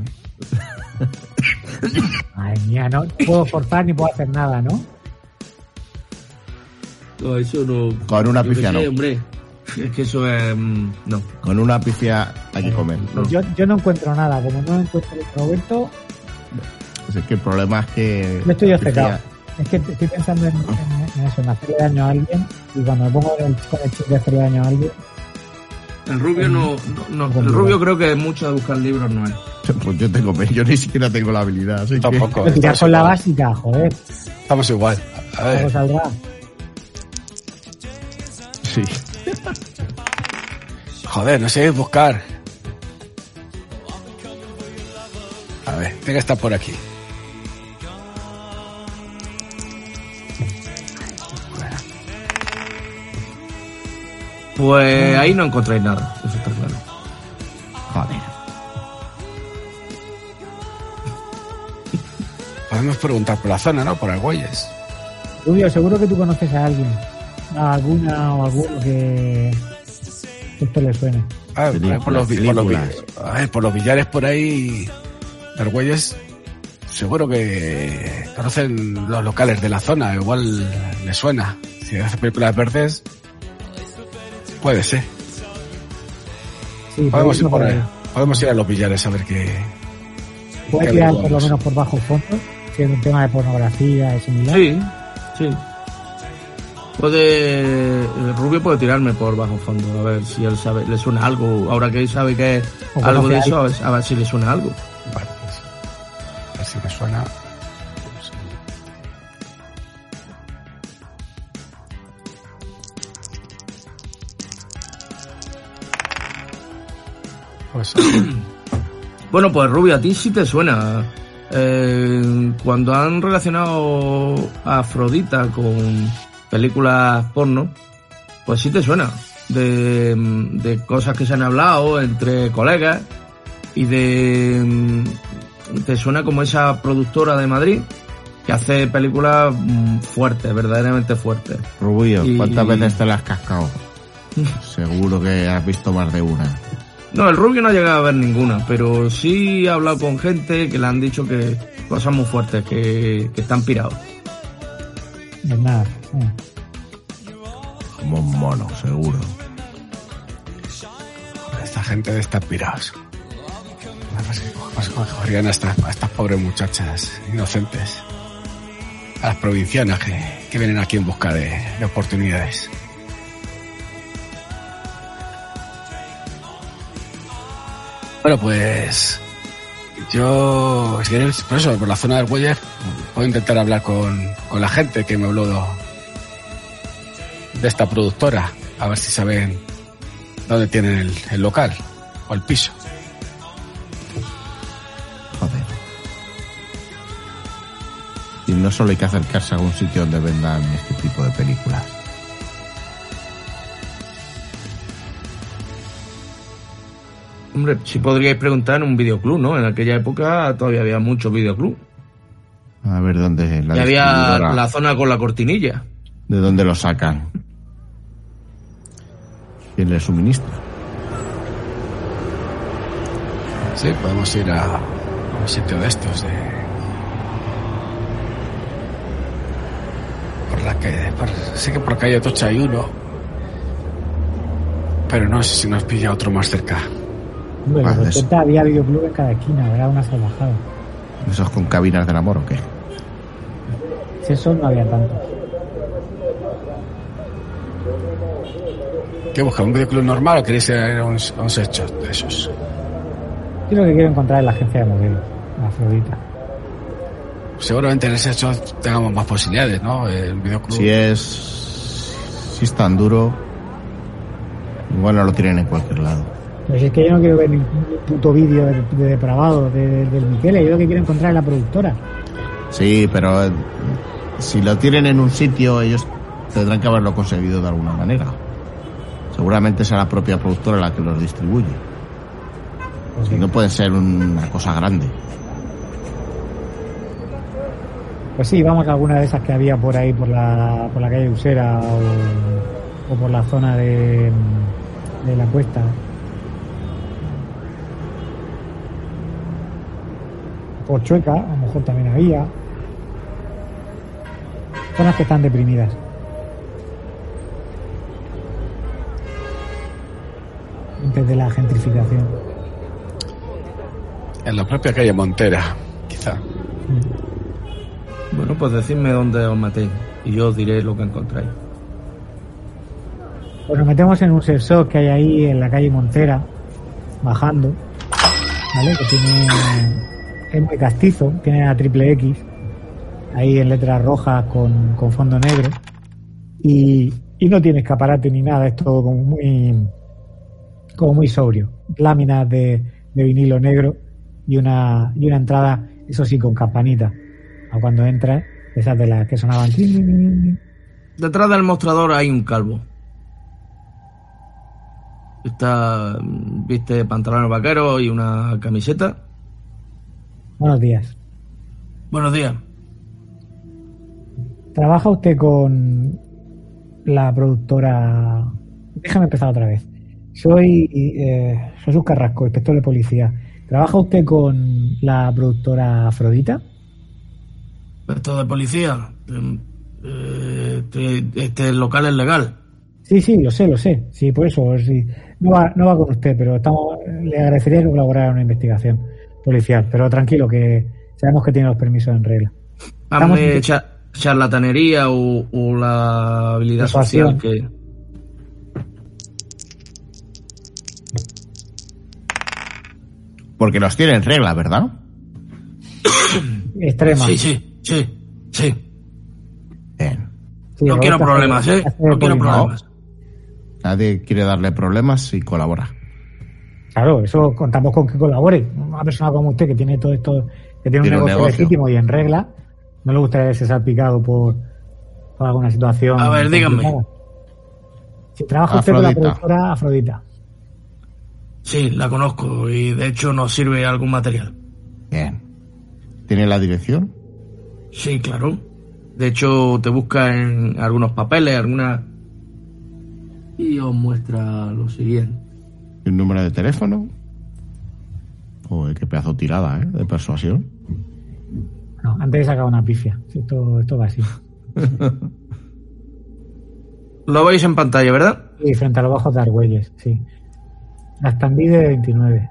Ay, mía, no puedo forzar ni puedo hacer nada, ¿no? No, eso no. Con una pifia no. hombre. Es que eso es. mm, No. Con una pifia hay que comer. No. Yo, yo no encuentro nada. Como no encuentro el Roberto, Pues es que el problema es que. yo estoy obcecado. Es que estoy pensando en, en- en eso, en hacerle daño a alguien. Y cuando me pongo el, con el chip de hacerle daño a alguien, El rubio no. no, no, el rubio creo que mucho de buscar libros no es. Pues yo tengo, yo ni siquiera tengo la habilidad. Así que- Tampoco. pero tirar estamos con la igual. básica, joder. Estamos igual. A ¿Cómo ver, saldrá? Sí. joder, no sé buscar. A ver, tiene que estar por aquí. Pues ahí no encontráis nada. Eso está claro. Joder. Podemos preguntar por la zona, ¿no? Por Argüelles. Rubio, seguro que tú conoces a alguien. A alguna o alguno que, que esto le suene. A ver, por, ahí por los, por los a ver, por los billares por ahí Argüelles, seguro que conocen los locales de la zona, igual les suena. Si hace películas verdes, puede ser. Sí, Podemos ir por ahí. Podemos ir a los billares a ver qué. Puede qué tirar por lo menos por bajo fondo, si es un tema de pornografía y similar. Sí, sí. Puede. El rubio puede tirarme por bajo fondo, a ver si él sabe, le suena algo. Ahora que él sabe que es algo de eso, a ver, a ver si le suena algo. Vale, pues, a ver si me suena. Pues, Bueno, pues Rubio, a ti sí te suena. Eh, cuando han relacionado a Afrodita con películas porno, pues sí te suena. De, de cosas que se han hablado entre colegas y de... Te suena como esa productora de Madrid que hace películas mm, fuertes, verdaderamente fuertes. Rubio, Y- ¿cuántas veces te la has cascado? Seguro que has visto más de una. No, el rubio no ha llegado a ver ninguna, pero sí he hablado con gente que le han dicho que cosas muy fuertes, que, que están pirados. Pues nada. eh. Como un mono, seguro. Esta gente de estar pirados. Cogerían a estas, a estas pobres muchachas inocentes. A las provincianas que, que vienen aquí en busca de, de oportunidades. Bueno, pues yo, si por eso, por la zona del Weller, puedo intentar hablar con, con la gente que me habló de, de esta productora, a ver si saben dónde tienen el, el local o el piso. Joder. Y no solo hay que acercarse a algún sitio donde vendan este tipo de películas. Hombre, si podríais preguntar en un videoclub, ¿no? En aquella época todavía había muchos videoclub. A ver dónde la y había la zona con la cortinilla. de dónde lo sacan. ¿Quién le suministra? Sí, podemos ir a, a un sitio de estos. De... Por la calle. Por, sé que por calle Tocha hay uno. Pero no sé si nos pilla otro más cerca. Hombre, en Vale, los eso. 80 había videoclub en cada esquina, era una salvajada. ¿Esos con cabinas del amor o qué? Si eso no había tanto. ¿Qué busca? ¿Un videoclub normal o queréis ir a un, un sex shop de esos? Yo lo que quiero encontrar es la agencia de modelos, la Afrodita. Seguramente en el sex shop tengamos más posibilidades, ¿no? El videoclub. Si es. Si es tan duro. Igual no lo tienen en cualquier lado. Pero si es que yo no quiero ver ningún puto vídeo de, de depravado de- de- del Michele, yo lo que quiero encontrar es la productora. Sí, pero. eh, Si lo tienen en un sitio, ellos tendrán que haberlo conseguido de alguna manera. Seguramente será la propia productora la que los distribuye. Pues sí. no puede ser una cosa grande. Pues sí, vamos a alguna de esas que había por ahí, por la, por la calle Usera o, o por la zona de, de la cuesta. Por Chueca, a lo mejor también había. Zonas que están deprimidas. Antes de la gentrificación. En la propia calle Montera, quizá. Bueno, pues decidme dónde os metéis y yo os diré lo que encontráis. Pues nos metemos en un sensor que hay ahí en la calle Montera, bajando, ¿vale? Que tiene. Es muy castizo, tiene la triple X, ahí en letras rojas con, con fondo negro. Y, y no tiene escaparate ni nada, es todo como muy. como muy sobrio. Láminas de, de vinilo negro y una, y una entrada, eso sí, con campanita. A cuando entras, esas de las que sonaban. Detrás del mostrador hay un calvo. Está, mm, viste pantalones vaqueros y una camiseta. Buenos días. Buenos días. ¿Trabaja usted con la productora? Déjame empezar otra vez. Soy eh, Jesús Carrasco, inspector de policía. ¿Trabaja usted con la productora Afrodita? Esto de policía. mm, eh, Este, este local es legal. Sí, sí, lo sé, lo sé. Sí, por eso. Sí. No, va, no va con usted, pero estamos, le agradecería que colaborara en una investigación policial. Pero tranquilo, que sabemos que tiene los permisos en regla. Hazme en- cha- charlatanería o, o la habilidad Persuasión. social que. Porque los tienen en regla, ¿verdad? Extrema. Sí, sí, sí, sí. Bien. Sí, No quiero problemas, ¿eh? No quiero policía. problemas. Nadie quiere darle problemas y colabora. Claro, eso contamos con que colabore. Una persona como usted que tiene todo esto, que tiene un Tiene un negocio, negocio. legítimo y en regla, no le gustaría verse salpicado por, por alguna situación. A ver, dígame. complicada. Si trabaja usted con la productora Afrodita. Sí, la conozco y de hecho nos sirve algún material. Bien. ¿Tiene la dirección? Sí, claro. De hecho, te busca en algunos papeles, alguna... Y os muestra lo siguiente. ¿Un número de teléfono? Joder, qué pedazo tirada, ¿eh? De persuasión. No, antes he sacado una pifia. Esto, esto va así. Lo veis en pantalla, ¿verdad? Sí, frente a los bajos de Argüelles, sí. La standee de 29.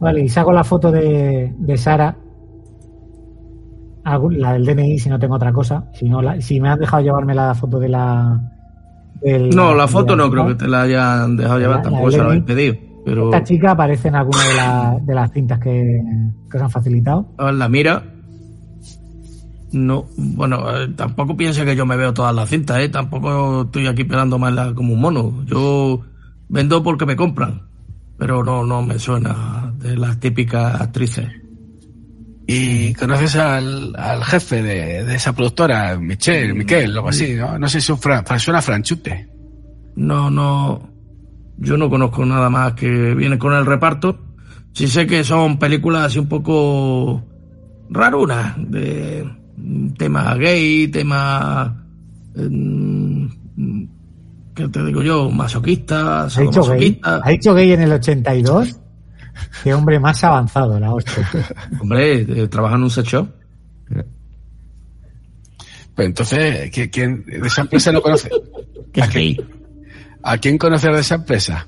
Vale, y saco la foto de, de Sara. La del DNI, si no tengo otra cosa. Si, no, la- si me has dejado llevarme la foto de la. No, la foto no creo que te la hayan dejado llevar, La- tampoco la se la habéis pedido. Pero Esta chica aparece en alguna de, la- de las cintas que, que os han facilitado. a ver, la mira. No, bueno, eh, tampoco piense que yo me veo todas las cintas, ¿eh? Tampoco estoy aquí pelando más como un mono. Yo vendo porque me compran, pero no, no me suena de las típicas actrices. ¿Y conoces al, al jefe de, de esa productora, Michel, Miquel, algo así, ¿no? No sé si Fran- suena Franchute. No, no. Yo no conozco nada más que viene con el reparto. Sí sé que son películas así un poco rarunas, de tema gay, tema. mm, ¿Qué te digo yo? Masoquista, ¿Ha dicho, gay? ¿Ha dicho gay en el 82? Qué hombre más avanzado, la hostia. Hombre, eh, trabaja en un sex shop. Pues entonces, ¿qui- ¿quién de esa empresa no conoce? ¿Qué es gay? ¿A quién conocer de esa empresa?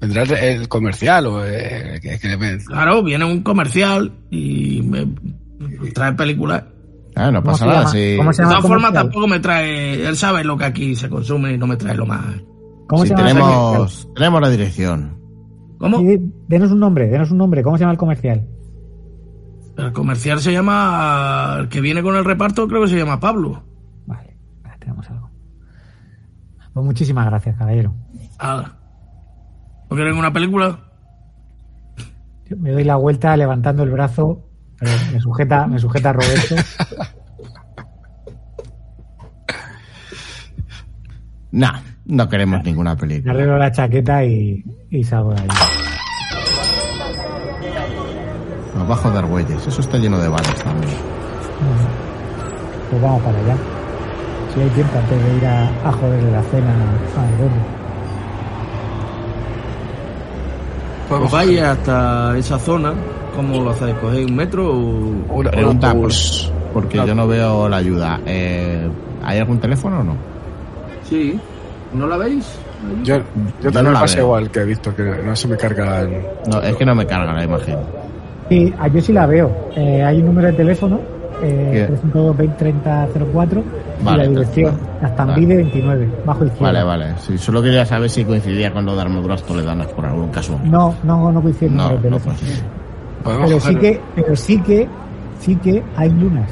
¿Vendrá el, comercial o eh, que- que me- Claro, viene un comercial y me trae películas. Ah, no ¿Cómo pasa nada. se De todas formas, tampoco me trae. Él sabe lo que aquí se consume y no me trae lo más. ¿Cómo si se llama tenemos, tenemos la dirección. ¿Cómo? Sí, denos un nombre, denos un nombre. ¿Cómo se llama el comercial? El comercial se llama. El que viene con el reparto, creo que se llama Pablo. Vale, tenemos algo. Pues muchísimas gracias, caballero. Ah. ¿No quieren una película? Yo me doy la vuelta levantando el brazo, pero me sujeta, me sujeta Roberto. Nah, no queremos ninguna Me película. arreglo la chaqueta y, y salgo de ahí. Los bajos de Argüelles. Eso está lleno de bares también. Pues vamos para allá. Si hay tiempo antes de ir a, a joderle la cena al gordo. Pues vaya hasta esa zona. ¿Cómo lo hacéis? ¿Cogéis un metro o.? Una- Pregunta, un pues, autobús. porque yo no veo la ayuda. Eh, ¿Hay algún teléfono o no? Sí. ¿No la veis? Yo, yo Yo también no la pasa veo. igual que he visto que no se me cargan. No, es que no me carga la imagen. Sí, yo sí la veo. Eh, hay un número de teléfono, eh, Bien. 352 3004 y Vale, la dirección, hasta vale. 29, bajo izquierda. Vale, vale. Sí, solo quería saber si coincidía con lo de armaduras toledanas por algún caso. No, no, no coincide el No, de no, pues, pero sí que, pero sí que, sí que hay lunas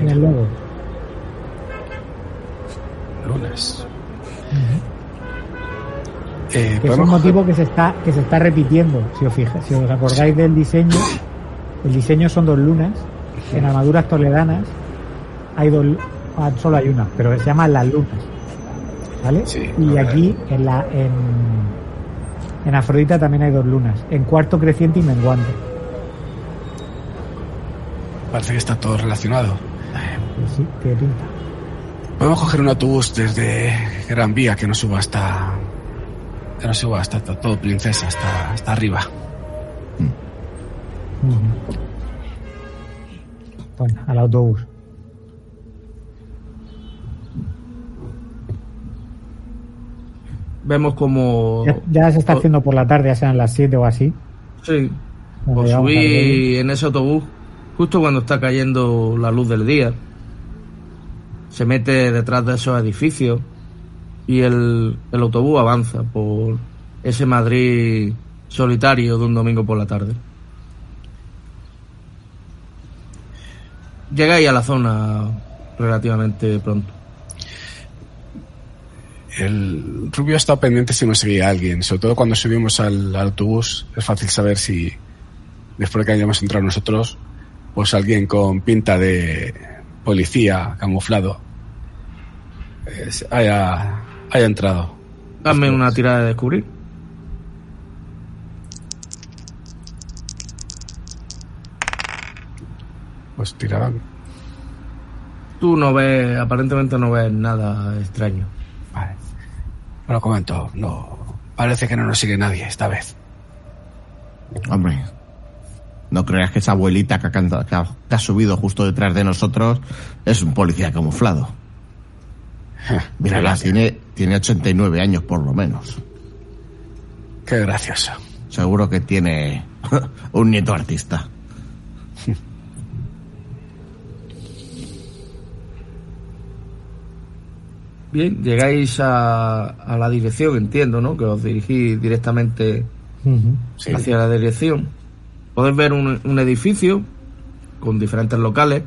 en el logo. Lunes. Eh, Que es un motivo que se está, que se está repitiendo. Si os fija, si os acordáis del diseño, el diseño son dos lunas. En armaduras toledanas hay dos, ah, solo hay una, pero se llaman las lunas. ¿Vale? Sí, y aquí en la, en, en Afrodita también hay dos lunas. En cuarto creciente y menguante. Parece que está todo relacionado. Pues sí, tiene pinta. Podemos coger un autobús desde Gran Vía que nos suba hasta. Que nos suba hasta, hasta todo Princesa, hasta, hasta arriba. Bueno, al autobús. Vemos como. Ya, ya se está haciendo por la tarde, ya sean las 7 o así. Sí. Belén. subí en ese autobús justo cuando está cayendo la luz del día. Se mete detrás de esos edificios y el, el autobús avanza por ese Madrid solitario de un domingo por la tarde. Llegáis a la zona relativamente pronto. El rubio está pendiente si nos seguía alguien, sobre todo cuando subimos al, al autobús. Es fácil saber si, después de que hayamos entrado nosotros, pues alguien con pinta de policía camuflado es- haya, haya entrado. Dame una tirada de descubrir. pues tirarán. Tú no ves, aparentemente no ves nada extraño. Vale. Lo comento, no. Parece que no nos sigue nadie esta vez. Hombre, no creas que esa abuelita que ha, que ha- que ha subido justo detrás de nosotros es un policía camuflado. Mírala, tiene, tiene 89 años por lo menos. Qué gracioso. Seguro que tiene un nieto artista. Bien, llegáis a, a la dirección, entiendo, ¿no? Que os dirigís directamente hacia la dirección. Podéis ver un, un edificio con diferentes locales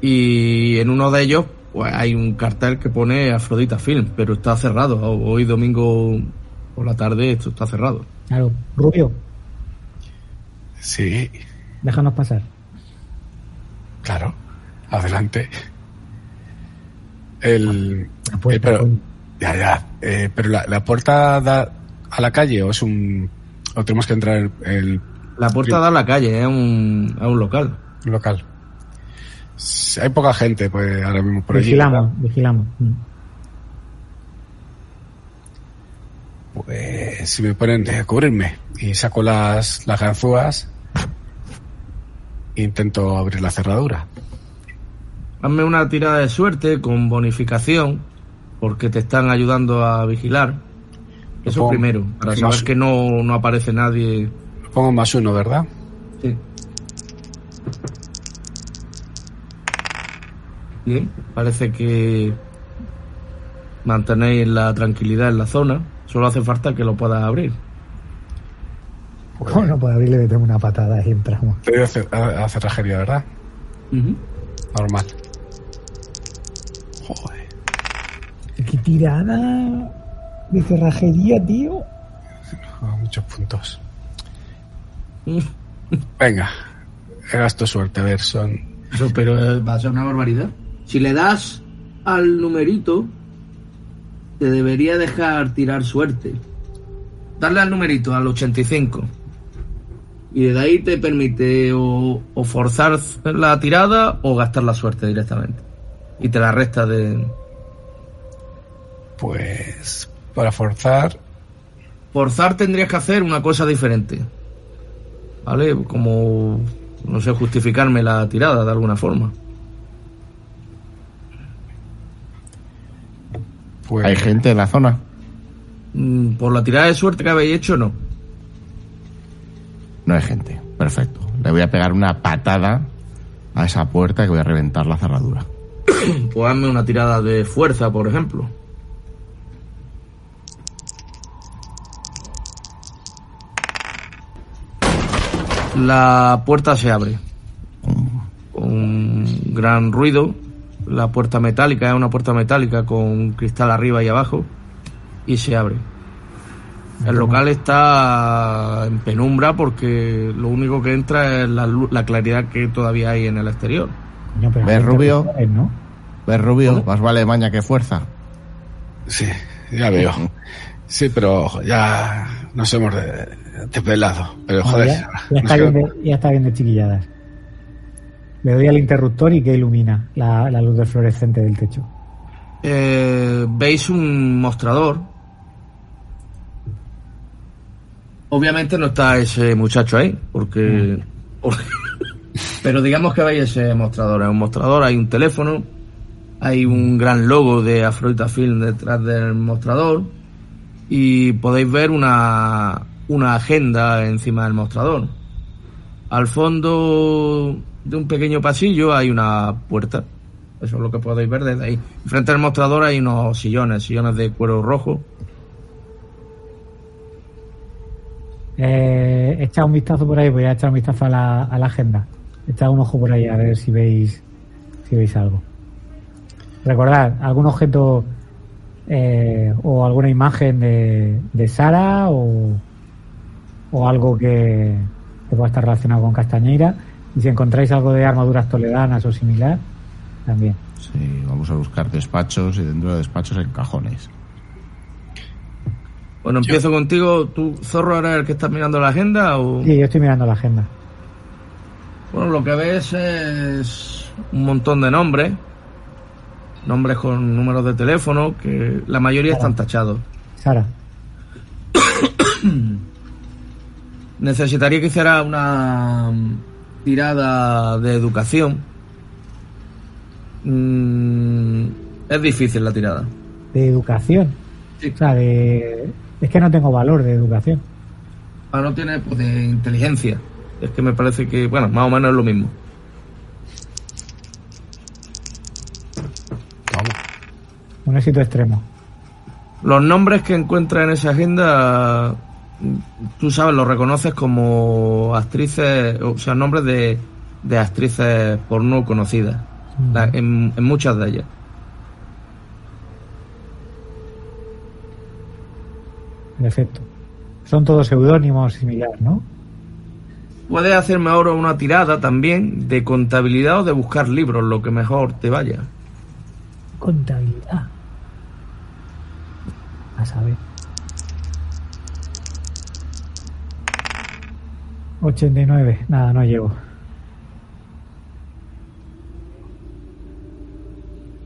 y en uno de ellos pues, hay un cartel que pone Afrodita Film, pero está cerrado. Hoy domingo por la tarde esto está cerrado. Claro. Rubio, Sí, déjanos pasar. claro. Adelante. El. La puerta, eh, pero, ya, ya. Eh, pero la, la puerta da a la calle o es un. O tenemos que entrar el, el La puerta da a la calle, es un, es un local. local. Hay poca gente, pues ahora mismo por allí. vigilamos, vigilamos. Pues si me ponen a cubrirme y saco las, las ganzúas, intento abrir la cerradura. Hazme una tirada de suerte con bonificación, porque te están ayudando a vigilar. Eso primero, para saber que no, no aparece nadie. Pongo más uno, ¿verdad? Sí. Bien, parece que mantenéis la tranquilidad en la zona. Solo hace falta que lo puedas abrir. ¿Cómo no puede abrirle? Le tengo una patada y entramos. Te doy a, cer- a- a cerrajería, ¿verdad? Normal. Joder. ¡Qué tirada de cerrajería, tío! Muchos puntos. Venga. He gasto suerte, a ver, son. Eso, pero eh, va a ser una barbaridad. Si le das al numerito, te debería dejar tirar suerte. Darle al numerito, al 85. Y de ahí te permite o, o forzar la tirada o gastar la suerte directamente. Y te la resta de... Pues. Para forzar. Forzar tendrías que hacer una cosa diferente. ¿Vale? Como, no sé, justificarme la tirada de alguna forma. Pues. ¿Hay gente en la zona? Mm, Por la tirada de suerte que habéis hecho, no. No hay gente. Perfecto. Le voy a pegar una patada a esa puerta que voy a reventar la cerradura. Pues hazme una tirada de fuerza, por ejemplo. La puerta se abre. Con un gran ruido. La puerta metálica es una puerta metálica con cristal arriba y abajo. Y se abre. El local está en penumbra porque lo único que entra es la, lu- la claridad que todavía hay en el exterior. Coño, ¿Ves, Rubio? ¿no? ¿Ves, Rubio? Más vale maña que fuerza. Sí, ya veo. Sí, pero ya nos hemos de- desvelado. Pero No, joder. ya, está bien de, ya está bien de chiquilladas. Le doy al interruptor y que ilumina la, la luz del fluorescente del techo. Eh, veis un mostrador. Obviamente no está ese muchacho ahí, porque... porque- pero digamos que veis ese mostrador. Es un mostrador, hay un teléfono, hay un gran logo de Afrodita Film detrás del mostrador y podéis ver una, una agenda encima del mostrador. Al fondo de un pequeño pasillo hay una puerta. Eso es lo que podéis ver desde ahí. Frente al mostrador hay unos sillones, sillones de cuero rojo. Eh, echa un vistazo por ahí, voy a echar un vistazo a la, a la agenda. Echa un ojo por ahí a ver si veis si veis algo. Recordad, algún objeto eh, o alguna imagen de, de Sara o, o algo que, que pueda estar relacionado con Castañeira. Y si encontráis algo de armaduras toledanas o similar, también. Sí, vamos a buscar despachos y dentro de despachos en cajones. Bueno, empiezo contigo. ¿Tú, Zorro, eres el que estás mirando la agenda o...? Sí, yo estoy mirando la agenda. Bueno, lo que ves es un montón de nombres, nombres con números de teléfono, que la mayoría están tachados. Sara. Necesitaría que hiciera una tirada de educación. Mm, es difícil la tirada. De educación. Sí. O sea, de... Es que no tengo valor de educación. Ah, no tiene pues, de inteligencia. Es que me parece que, bueno, más o menos es lo mismo. Vamos. Un éxito extremo. Los nombres que encuentras en esa agenda, tú sabes, los reconoces como actrices, o sea, nombres de, de actrices porno conocidas, la- en, en muchas de ellas. Perfecto. Son todos seudónimos similares, ¿no? Puedes hacerme ahora una tirada también de contabilidad o de buscar libros, lo que mejor te vaya. Contabilidad. A saber. 89. Nada, no llego.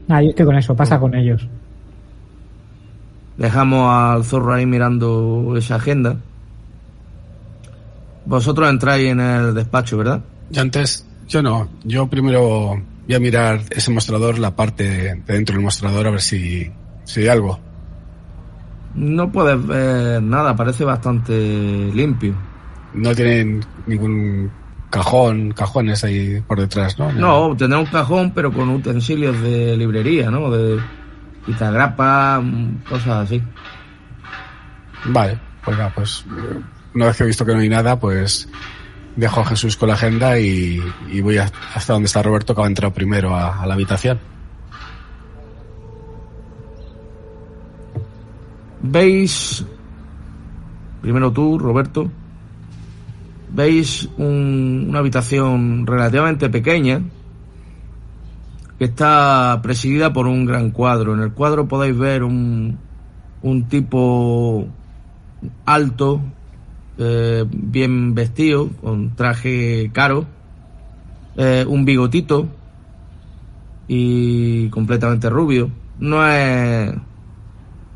Ah, yo estoy con eso. Pasa con ellos. Dejamos al zorro ahí mirando esa agenda. Vosotros entráis en el despacho, ¿verdad? Yo antes, yo no. Yo primero voy a mirar ese mostrador, la parte de, de dentro del mostrador, a ver si, si hay algo. No puedes ver nada, parece bastante limpio. No tienen ningún cajón, cajones ahí por detrás, ¿no? No, tendrá un cajón, pero con utensilios de librería, ¿no? De quitagrapa, mm, cosas así. Vale, pues nada, pues una vez que he visto que no hay nada, pues dejo a Jesús con la agenda y, y voy hasta donde está Roberto, que ha entrado primero a, a la habitación. Veis, primero tú, Roberto, veis un- una habitación relativamente pequeña que está presidida por un gran cuadro. En el cuadro podéis ver un, un tipo alto, eh, bien vestido, con traje caro, eh, un bigotito y completamente rubio. No es,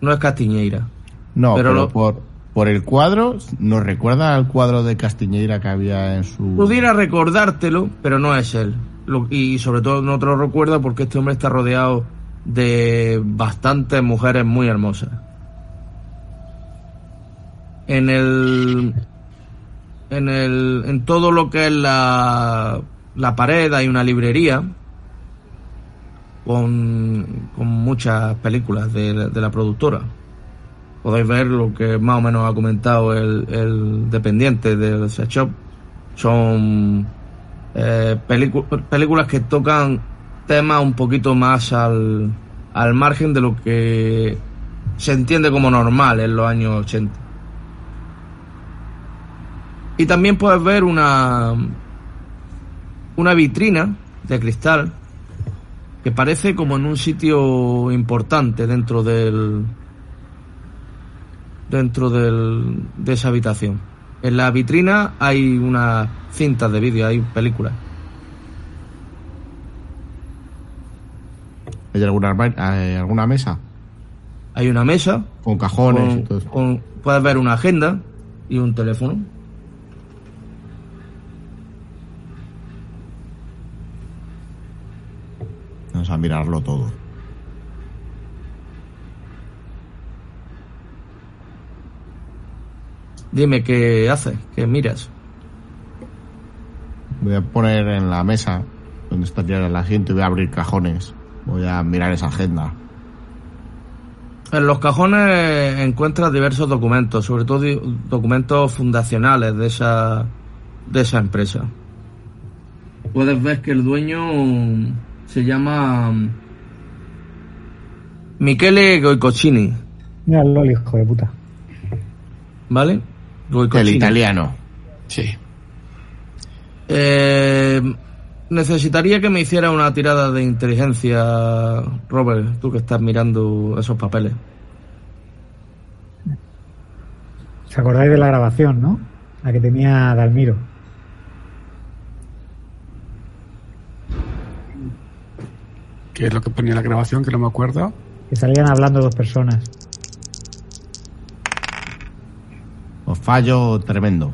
no es Castiñeira. No, Pero pero, lo- por, por el cuadro, nos recuerda al cuadro de Castiñeira que había en su... Pudiera recordártelo, pero no es él. Lo- y sobre todo no te lo recuerda porque este hombre está rodeado de bastantes mujeres muy hermosas. En el. En el. En todo lo que es la. La pared hay una librería. Con. Con muchas películas de, de la productora. Podéis ver lo que más o menos ha comentado el, el dependiente del sex shop. Son eh, películas que tocan temas un poquito más al, al margen de lo que se entiende como normal en los años 80. Y también puedes ver una una vitrina de cristal que parece como en un sitio importante dentro del dentro del, de esa habitación. En la vitrina hay unas cintas de vídeo, hay películas. ¿Hay alguna, hay alguna mesa? Hay una mesa, Con cajones y todo eso. con- puedes ver una agenda y un teléfono. Vamos a mirarlo todo. Dime qué haces, qué miras. Voy a poner en la mesa donde estaría el asiento y voy a abrir cajones. Voy a mirar esa agenda. En los cajones encuentras diversos documentos, sobre todo documentos fundacionales de esa de esa empresa. Puedes ver que el dueño se llama Michele Goicochini, Mira el Loli, hijo de puta. ¿vale? El Goicochini. italiano. Sí. Eh, necesitaría que me hiciera una tirada de inteligencia, Robert, tú que estás mirando esos papeles. ¿Os acordáis de la grabación, no? La que tenía Dalmiro. ¿Qué es lo que ponía en la grabación? Que no me acuerdo. Que salían hablando dos personas. Os fallo tremendo.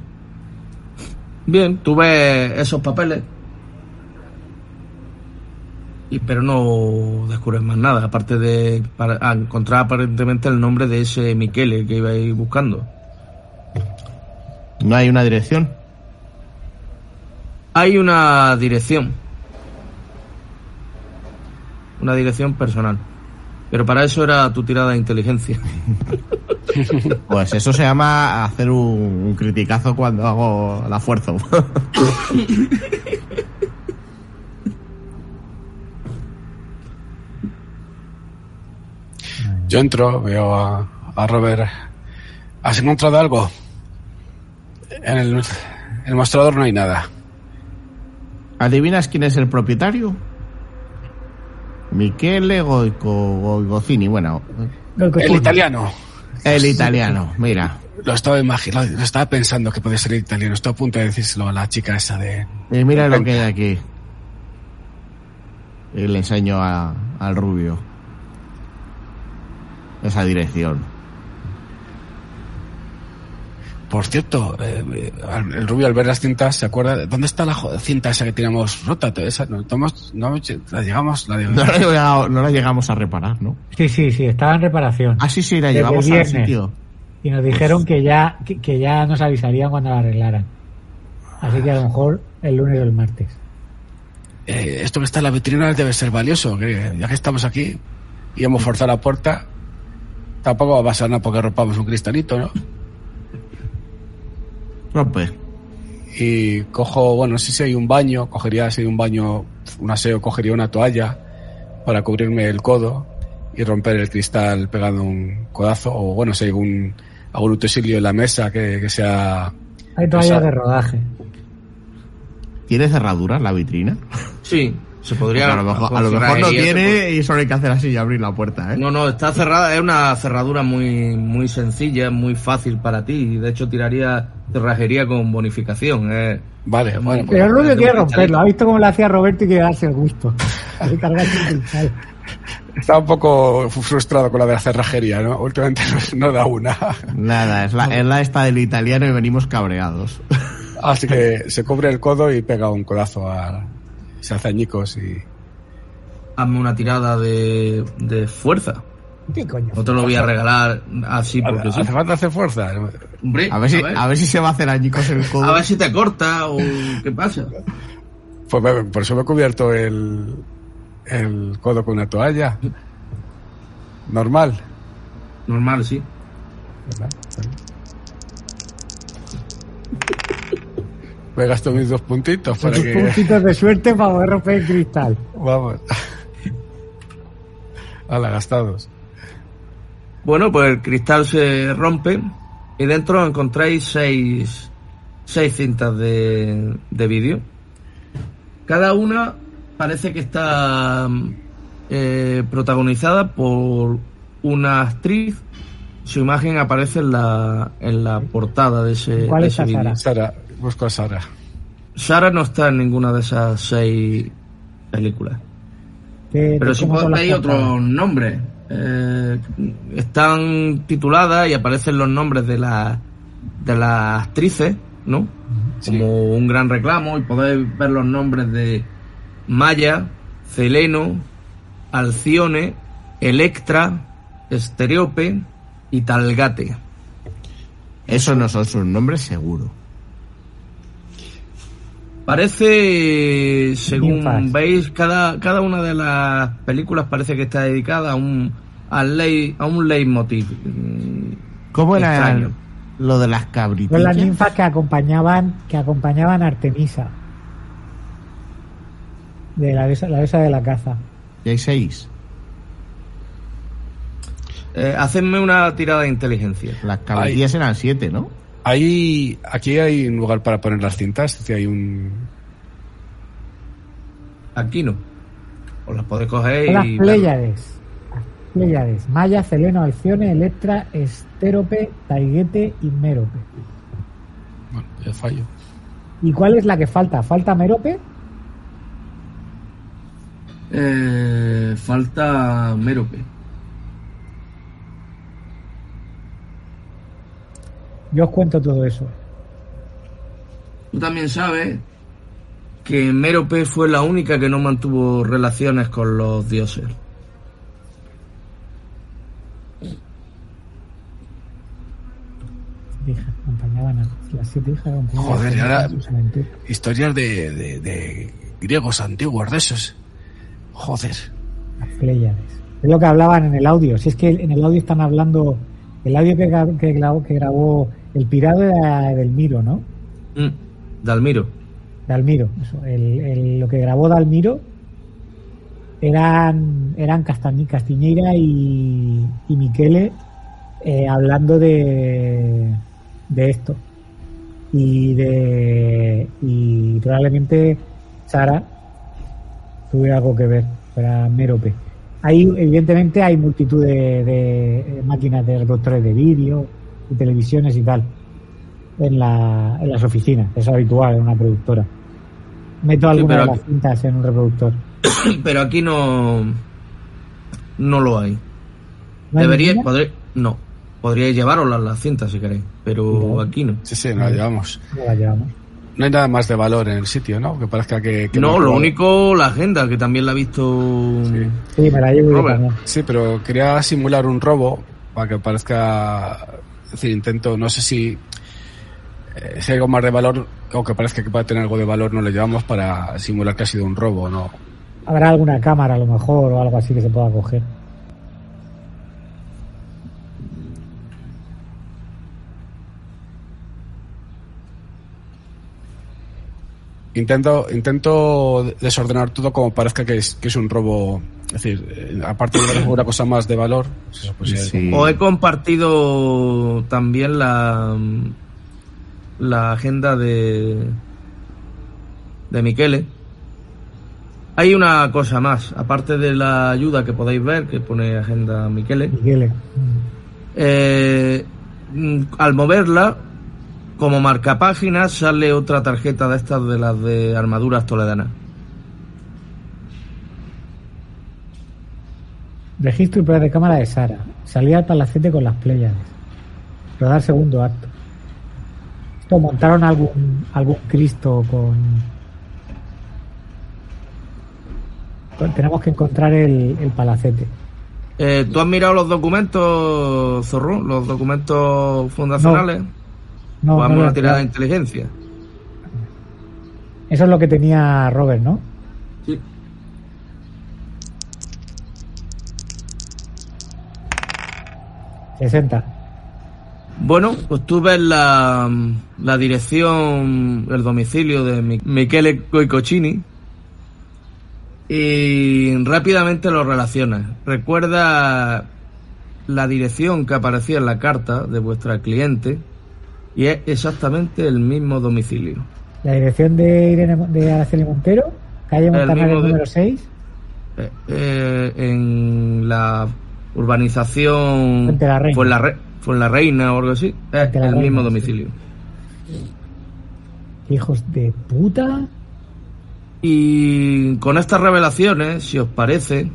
Bien, tú ves esos papeles. Y, pero no descubres más nada, aparte de para, a encontrar aparentemente el nombre de ese Michele que ibais buscando. ¿No hay una dirección? Hay una dirección. Una dirección personal. Pero para eso era tu tirada de inteligencia. Pues eso se llama hacer un, un criticazo cuando hago la fuerza. Yo entro, veo a, a Robert. ¿Has encontrado algo? En el, en el mostrador no hay nada. ¿Adivinas quién es el propietario? Michele Goico, Goigocini, bueno, El italiano. el italiano, mira. Lo estaba imaginando, lo estaba pensando que puede ser italiano. Estoy a punto de decírselo a la chica esa de. Y mira lo que hay aquí. Y le enseño a- al rubio. Esa dirección. Por cierto, eh, al- el rubio al ver las cintas se acuerda de dónde está la cinta esa que teníamos rota. Esa, no, tomamos- no, la llegamos, la No la, llegamos- no la llegamos a reparar, ¿no? Sí, sí, sí, estaba en reparación. Ah, sí, sí, la Desde llevamos al viernes. sitio. Y nos dijeron que ya, que, que ya nos avisarían cuando la arreglaran. Así que a lo mejor el lunes o el martes. Eh, esto que está en la vitrina debe ser valioso, que ya que estamos aquí y hemos forzado la puerta, tampoco va a pasar nada porque rompamos un cristalito, ¿no? Rompe. Y cojo, bueno, no sé si hay un baño, cogería si hay un baño, un aseo, cogería una toalla para cubrirme el codo y romper el cristal pegando un codazo, o bueno, si hay algún, algún utensilio en la mesa que, que sea... Hay toallas de rodaje. ¿Tiene cerradura la vitrina? Sí, se podría. a lo mejor, con a lo mejor no tiene y solo hay que hacer así y abrir la puerta, ¿eh? No, no, está cerrada, es una cerradura muy, muy sencilla, muy fácil para ti. y De hecho, tiraría cerrajería con bonificación. eh. Vale, bueno, pues- Pero de un quiere romperlo. Ha visto cómo lo hacía Roberto y quiere darse el gusto. Estaba un poco frustrado con la de la cerrajería, ¿no? Últimamente no, no da una. Nada, es la, es la esta del italiano y venimos cabreados. Así que se cubre el codo y pega un codazo a... Se hace añicos y... Hazme una tirada de, de fuerza. ¿Qué coño? No te lo voy a regalar así porque sí. ¿Hace falta hacer fuerza? Hombre, A ver si, a ver si se va a hacer añicos el codo. a ver si te corta o qué pasa. Pues me- por eso me he cubierto el, el codo con una toalla. Normal. Normal, sí. Me gasto mis dos puntitos para que... puntitos de suerte para poder romper el cristal. Vamos. Hala, gastados. Bueno, pues el cristal se rompe y dentro encontráis seis, seis cintas de, de vídeo. Cada una parece que está eh, protagonizada por una actriz. Su imagen aparece en la, en la portada de ese, ¿Cuál de es ese vídeo. Sara? Sara, busco a Sara. Sara no está en ninguna de esas seis películas. ¿Qué- Pero las veis portadas? otros nombres. Eh, están tituladas y aparecen los nombres de, la, de las actrices, ¿no? Como un gran reclamo y podéis ver los nombres de Maya, Celeno, Alcione, Electra, Estereope y Talgate. Esos no son sus nombres, seguro. Parece, según veis, cada, cada una de las películas parece que está dedicada a un, ley, a un leitmotiv. mm, ¿Cómo era extraño. lo de las Son cabritillas? las ninfas que acompañaban, que acompañaban a Artemisa. De la diosa, la de la caza. Y hay seis. Eh, hacedme una tirada de inteligencia. Las cabritillas eran siete, ¿no? Ahí, aquí hay un lugar para poner las cintas. Decir, hay un... Aquí no. Os las podéis coger las y. Pléyades. Las Pléyades. Maya, Celeno, Alcione, Electra, Estérope, Taiguete y Mérope. Bueno, ya fallo. ¿Y cuál es la que falta? ¿Falta Mérope? Eh, falta Merope. Yo os cuento todo eso. Tú también sabes que Mérope fue la única que no mantuvo relaciones con los dioses. Hijas acompañaban a las siete hijas acompañaban Joder, y ahora-. Historias de, de- de griegos antiguos de esos. Joder. Las Pléyades. Es lo que hablaban en el audio. Si es que en el audio están hablando. El audio que, que, grabó, que grabó el pirado era del Miro, ¿no? Mm, Dalmiro. Dalmiro. Eso. El, el- lo que grabó Dalmiro eran, eran Castañi- Castiñeira y, y Miquele eh, hablando de, de esto. Y de. Y probablemente Sara tuviera algo que ver, para Mérope. Hay, evidentemente, hay multitud de, de máquinas de reproductores de vídeo y televisiones y tal en, la, en las oficinas. Es habitual en una productora. Meto alguna pero de las cintas en un reproductor. Pero aquí no. No lo hay. ¿No hay Debería. podré- no. Podríais llevaroslas las cintas si queréis. Pero aquí no. Sí, sí, nos la llevamos. No la llevamos. No hay nada más de valor en el sitio, ¿no? Que parezca que... que No, lo único, la agenda, que también la ha visto. Sí. Sí, me la llevo yo Robert. también. Sí, pero quería simular un robo para que parezca... Es decir, intento, no sé si... eh, si hay algo más de valor, o que parezca que pueda tener algo de valor, no lo llevamos para simular que ha sido un robo, ¿no? Habrá alguna cámara a lo mejor o algo así que se pueda coger. Intento, intento desordenar todo como parezca que es, que es un robo. Es decir, eh, aparte de alguna cosa más de valor, pues, eh, Sí. Os he compartido también la. La agenda de. De Miquele. Hay una cosa más, aparte de la ayuda que podéis ver, que pone agenda Miquele. Miguel. Eh, al moverla, como marcapáginas, sale otra tarjeta de estas de las de armaduras toledanas. Registro y prueba de cámara de Sara. Salida al palacete con las Pléyades. Rodar segundo acto. Esto montaron algún, algún Cristo con... con- Tenemos que encontrar el, el palacete. Eh, ¿Tú has mirado los documentos, Zorro? ¿Los documentos fundacionales? No, Vamos no a lo una he tirada de inteligencia. Eso es lo que tenía Robert, ¿no? Sí. ...60... Bueno, pues tú ves la, la dirección, el domicilio de Mi- Michele Coicocini y rápidamente lo relacionas. Recuerda la dirección que aparecía en la carta de vuestra cliente y es exactamente el mismo domicilio. La dirección de Irene de Araceli Montero, calle de- número 6, Eh, eh, en la urbanización Fuente la Reina. fue la, re, la reina o algo así, es el Reina, mismo sí. domicilio. hijos de puta. Y con estas revelaciones, si os parece,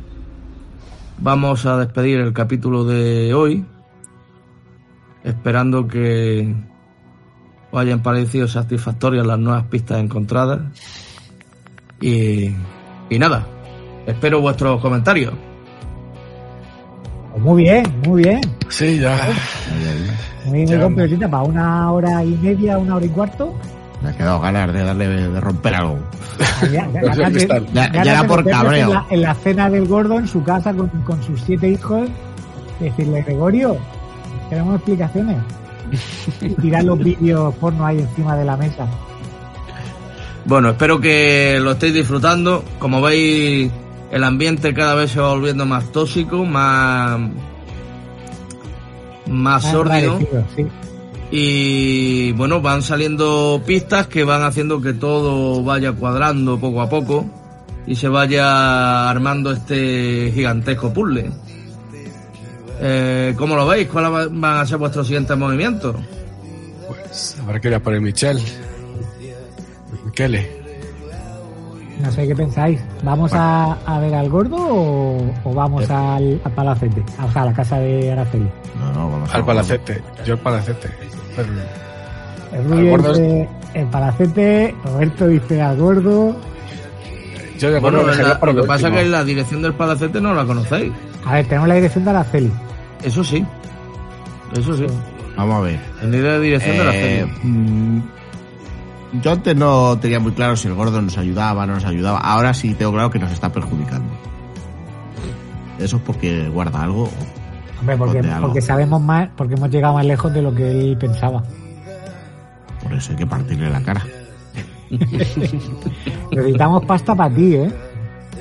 vamos a despedir el capítulo de hoy, esperando que os hayan parecido satisfactorias las nuevas pistas encontradas. Y, y nada, espero vuestros comentarios. Pues muy bien, muy bien. Sí, ya. Muy, muy completita para una hora y media, una hora y cuarto. Me ha quedado ganas de darle de romper algo. Ya, ganas ya era por cabreo. En la, en la cena del gordo en su casa con, con sus siete hijos, decirle, Gregorio, queremos explicaciones. Y tirar los vídeos porno ahí encima de la mesa. Bueno, espero que lo estéis disfrutando. Como veis, el ambiente cada vez se va volviendo más tóxico, más, más sórdido. sí. Y bueno, van saliendo pistas que van haciendo que todo vaya cuadrando poco a poco y se vaya armando este gigantesco puzzle. Eh, ¿Cómo lo veis? ¿Cuáles va- van a ser vuestros siguientes movimientos? Pues habrá que ir a por el Michel. Michele. No sé qué pensáis. ¿Vamos a, a ver al gordo o, o vamos al, al palacete? O sea, a la casa de Araceli. No, no, vamos a- Al palacete. Yo al palacete. El Rubio gordo es- dice el palacete, Roberto dice al gordo. Yo de Bueno, la- para lo que lo pasa es que la dirección del palacete no la conocéis. A ver, tenemos la dirección de Araceli. Eso sí. Eso sí. Vamos a ver. En idea de dirección de la Eh, feria. mm, yo antes no tenía muy claro si el gordo nos ayudaba, no nos ayudaba. Ahora sí tengo claro que nos está perjudicando. Eso es porque guarda algo. Hombre, porque, algo. porque sabemos más, porque hemos llegado más lejos de lo que él pensaba. Por eso hay que partirle la cara. Necesitamos pasta para ti, ¿eh?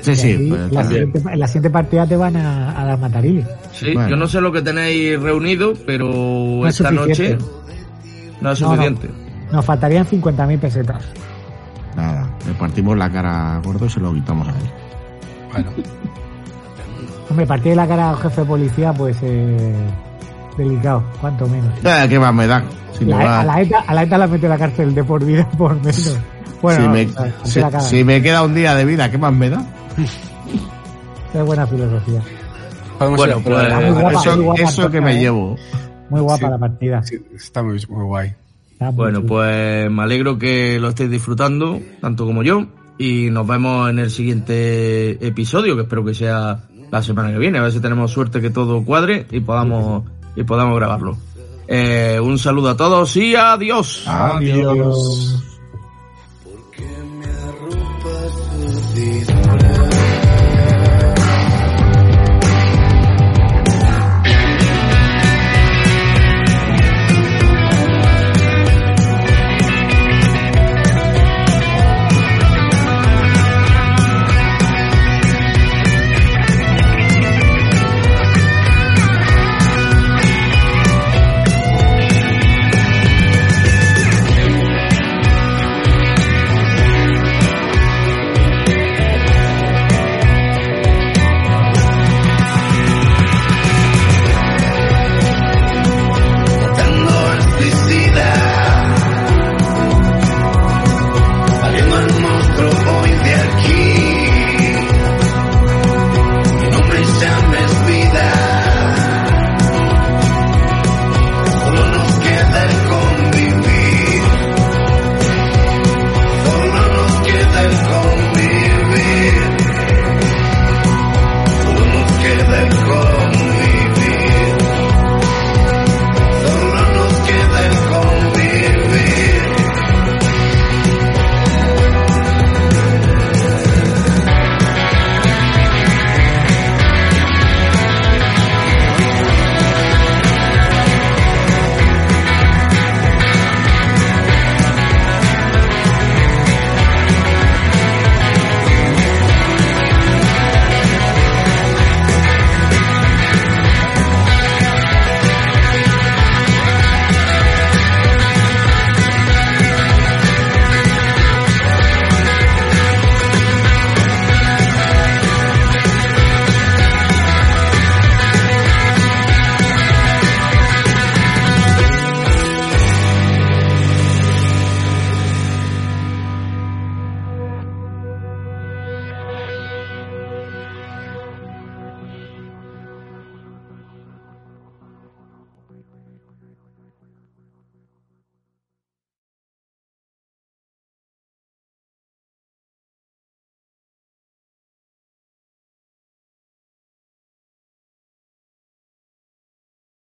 Sí, sí. pues, la, también. siguiente, en la siguiente partida te van a, a dar matariles. Sí, bueno. yo no sé lo que tenéis reunido, pero No es esta noche suficiente. no es No, no. suficiente. Nos faltarían 50.000 pesetas. Nada, le partimos la cara al gordo y se lo quitamos a él. Bueno, Hombre, partir la cara al jefe de policía, pues eh, delicado, cuanto menos. Eh, ¿Qué más me da? Si me La- va- a, la ETA, a la ETA la mete en la cárcel de por vida por menos. Bueno, si, no, me, o sea, si- la cara. si me queda un día de vida, ¿qué más me da? Qué buena filosofía. Bueno, pues, eso, que me ¿eh? llevo. Muy guapa la partida. Está muy, guay. Bueno, pues me alegro que lo estéis disfrutando, tanto como yo. Y nos vemos en el siguiente episodio, que espero que sea la semana que viene. A ver si tenemos suerte que todo cuadre y podamos, y podamos grabarlo. Eh, un saludo a todos y adiós. Adiós. adiós.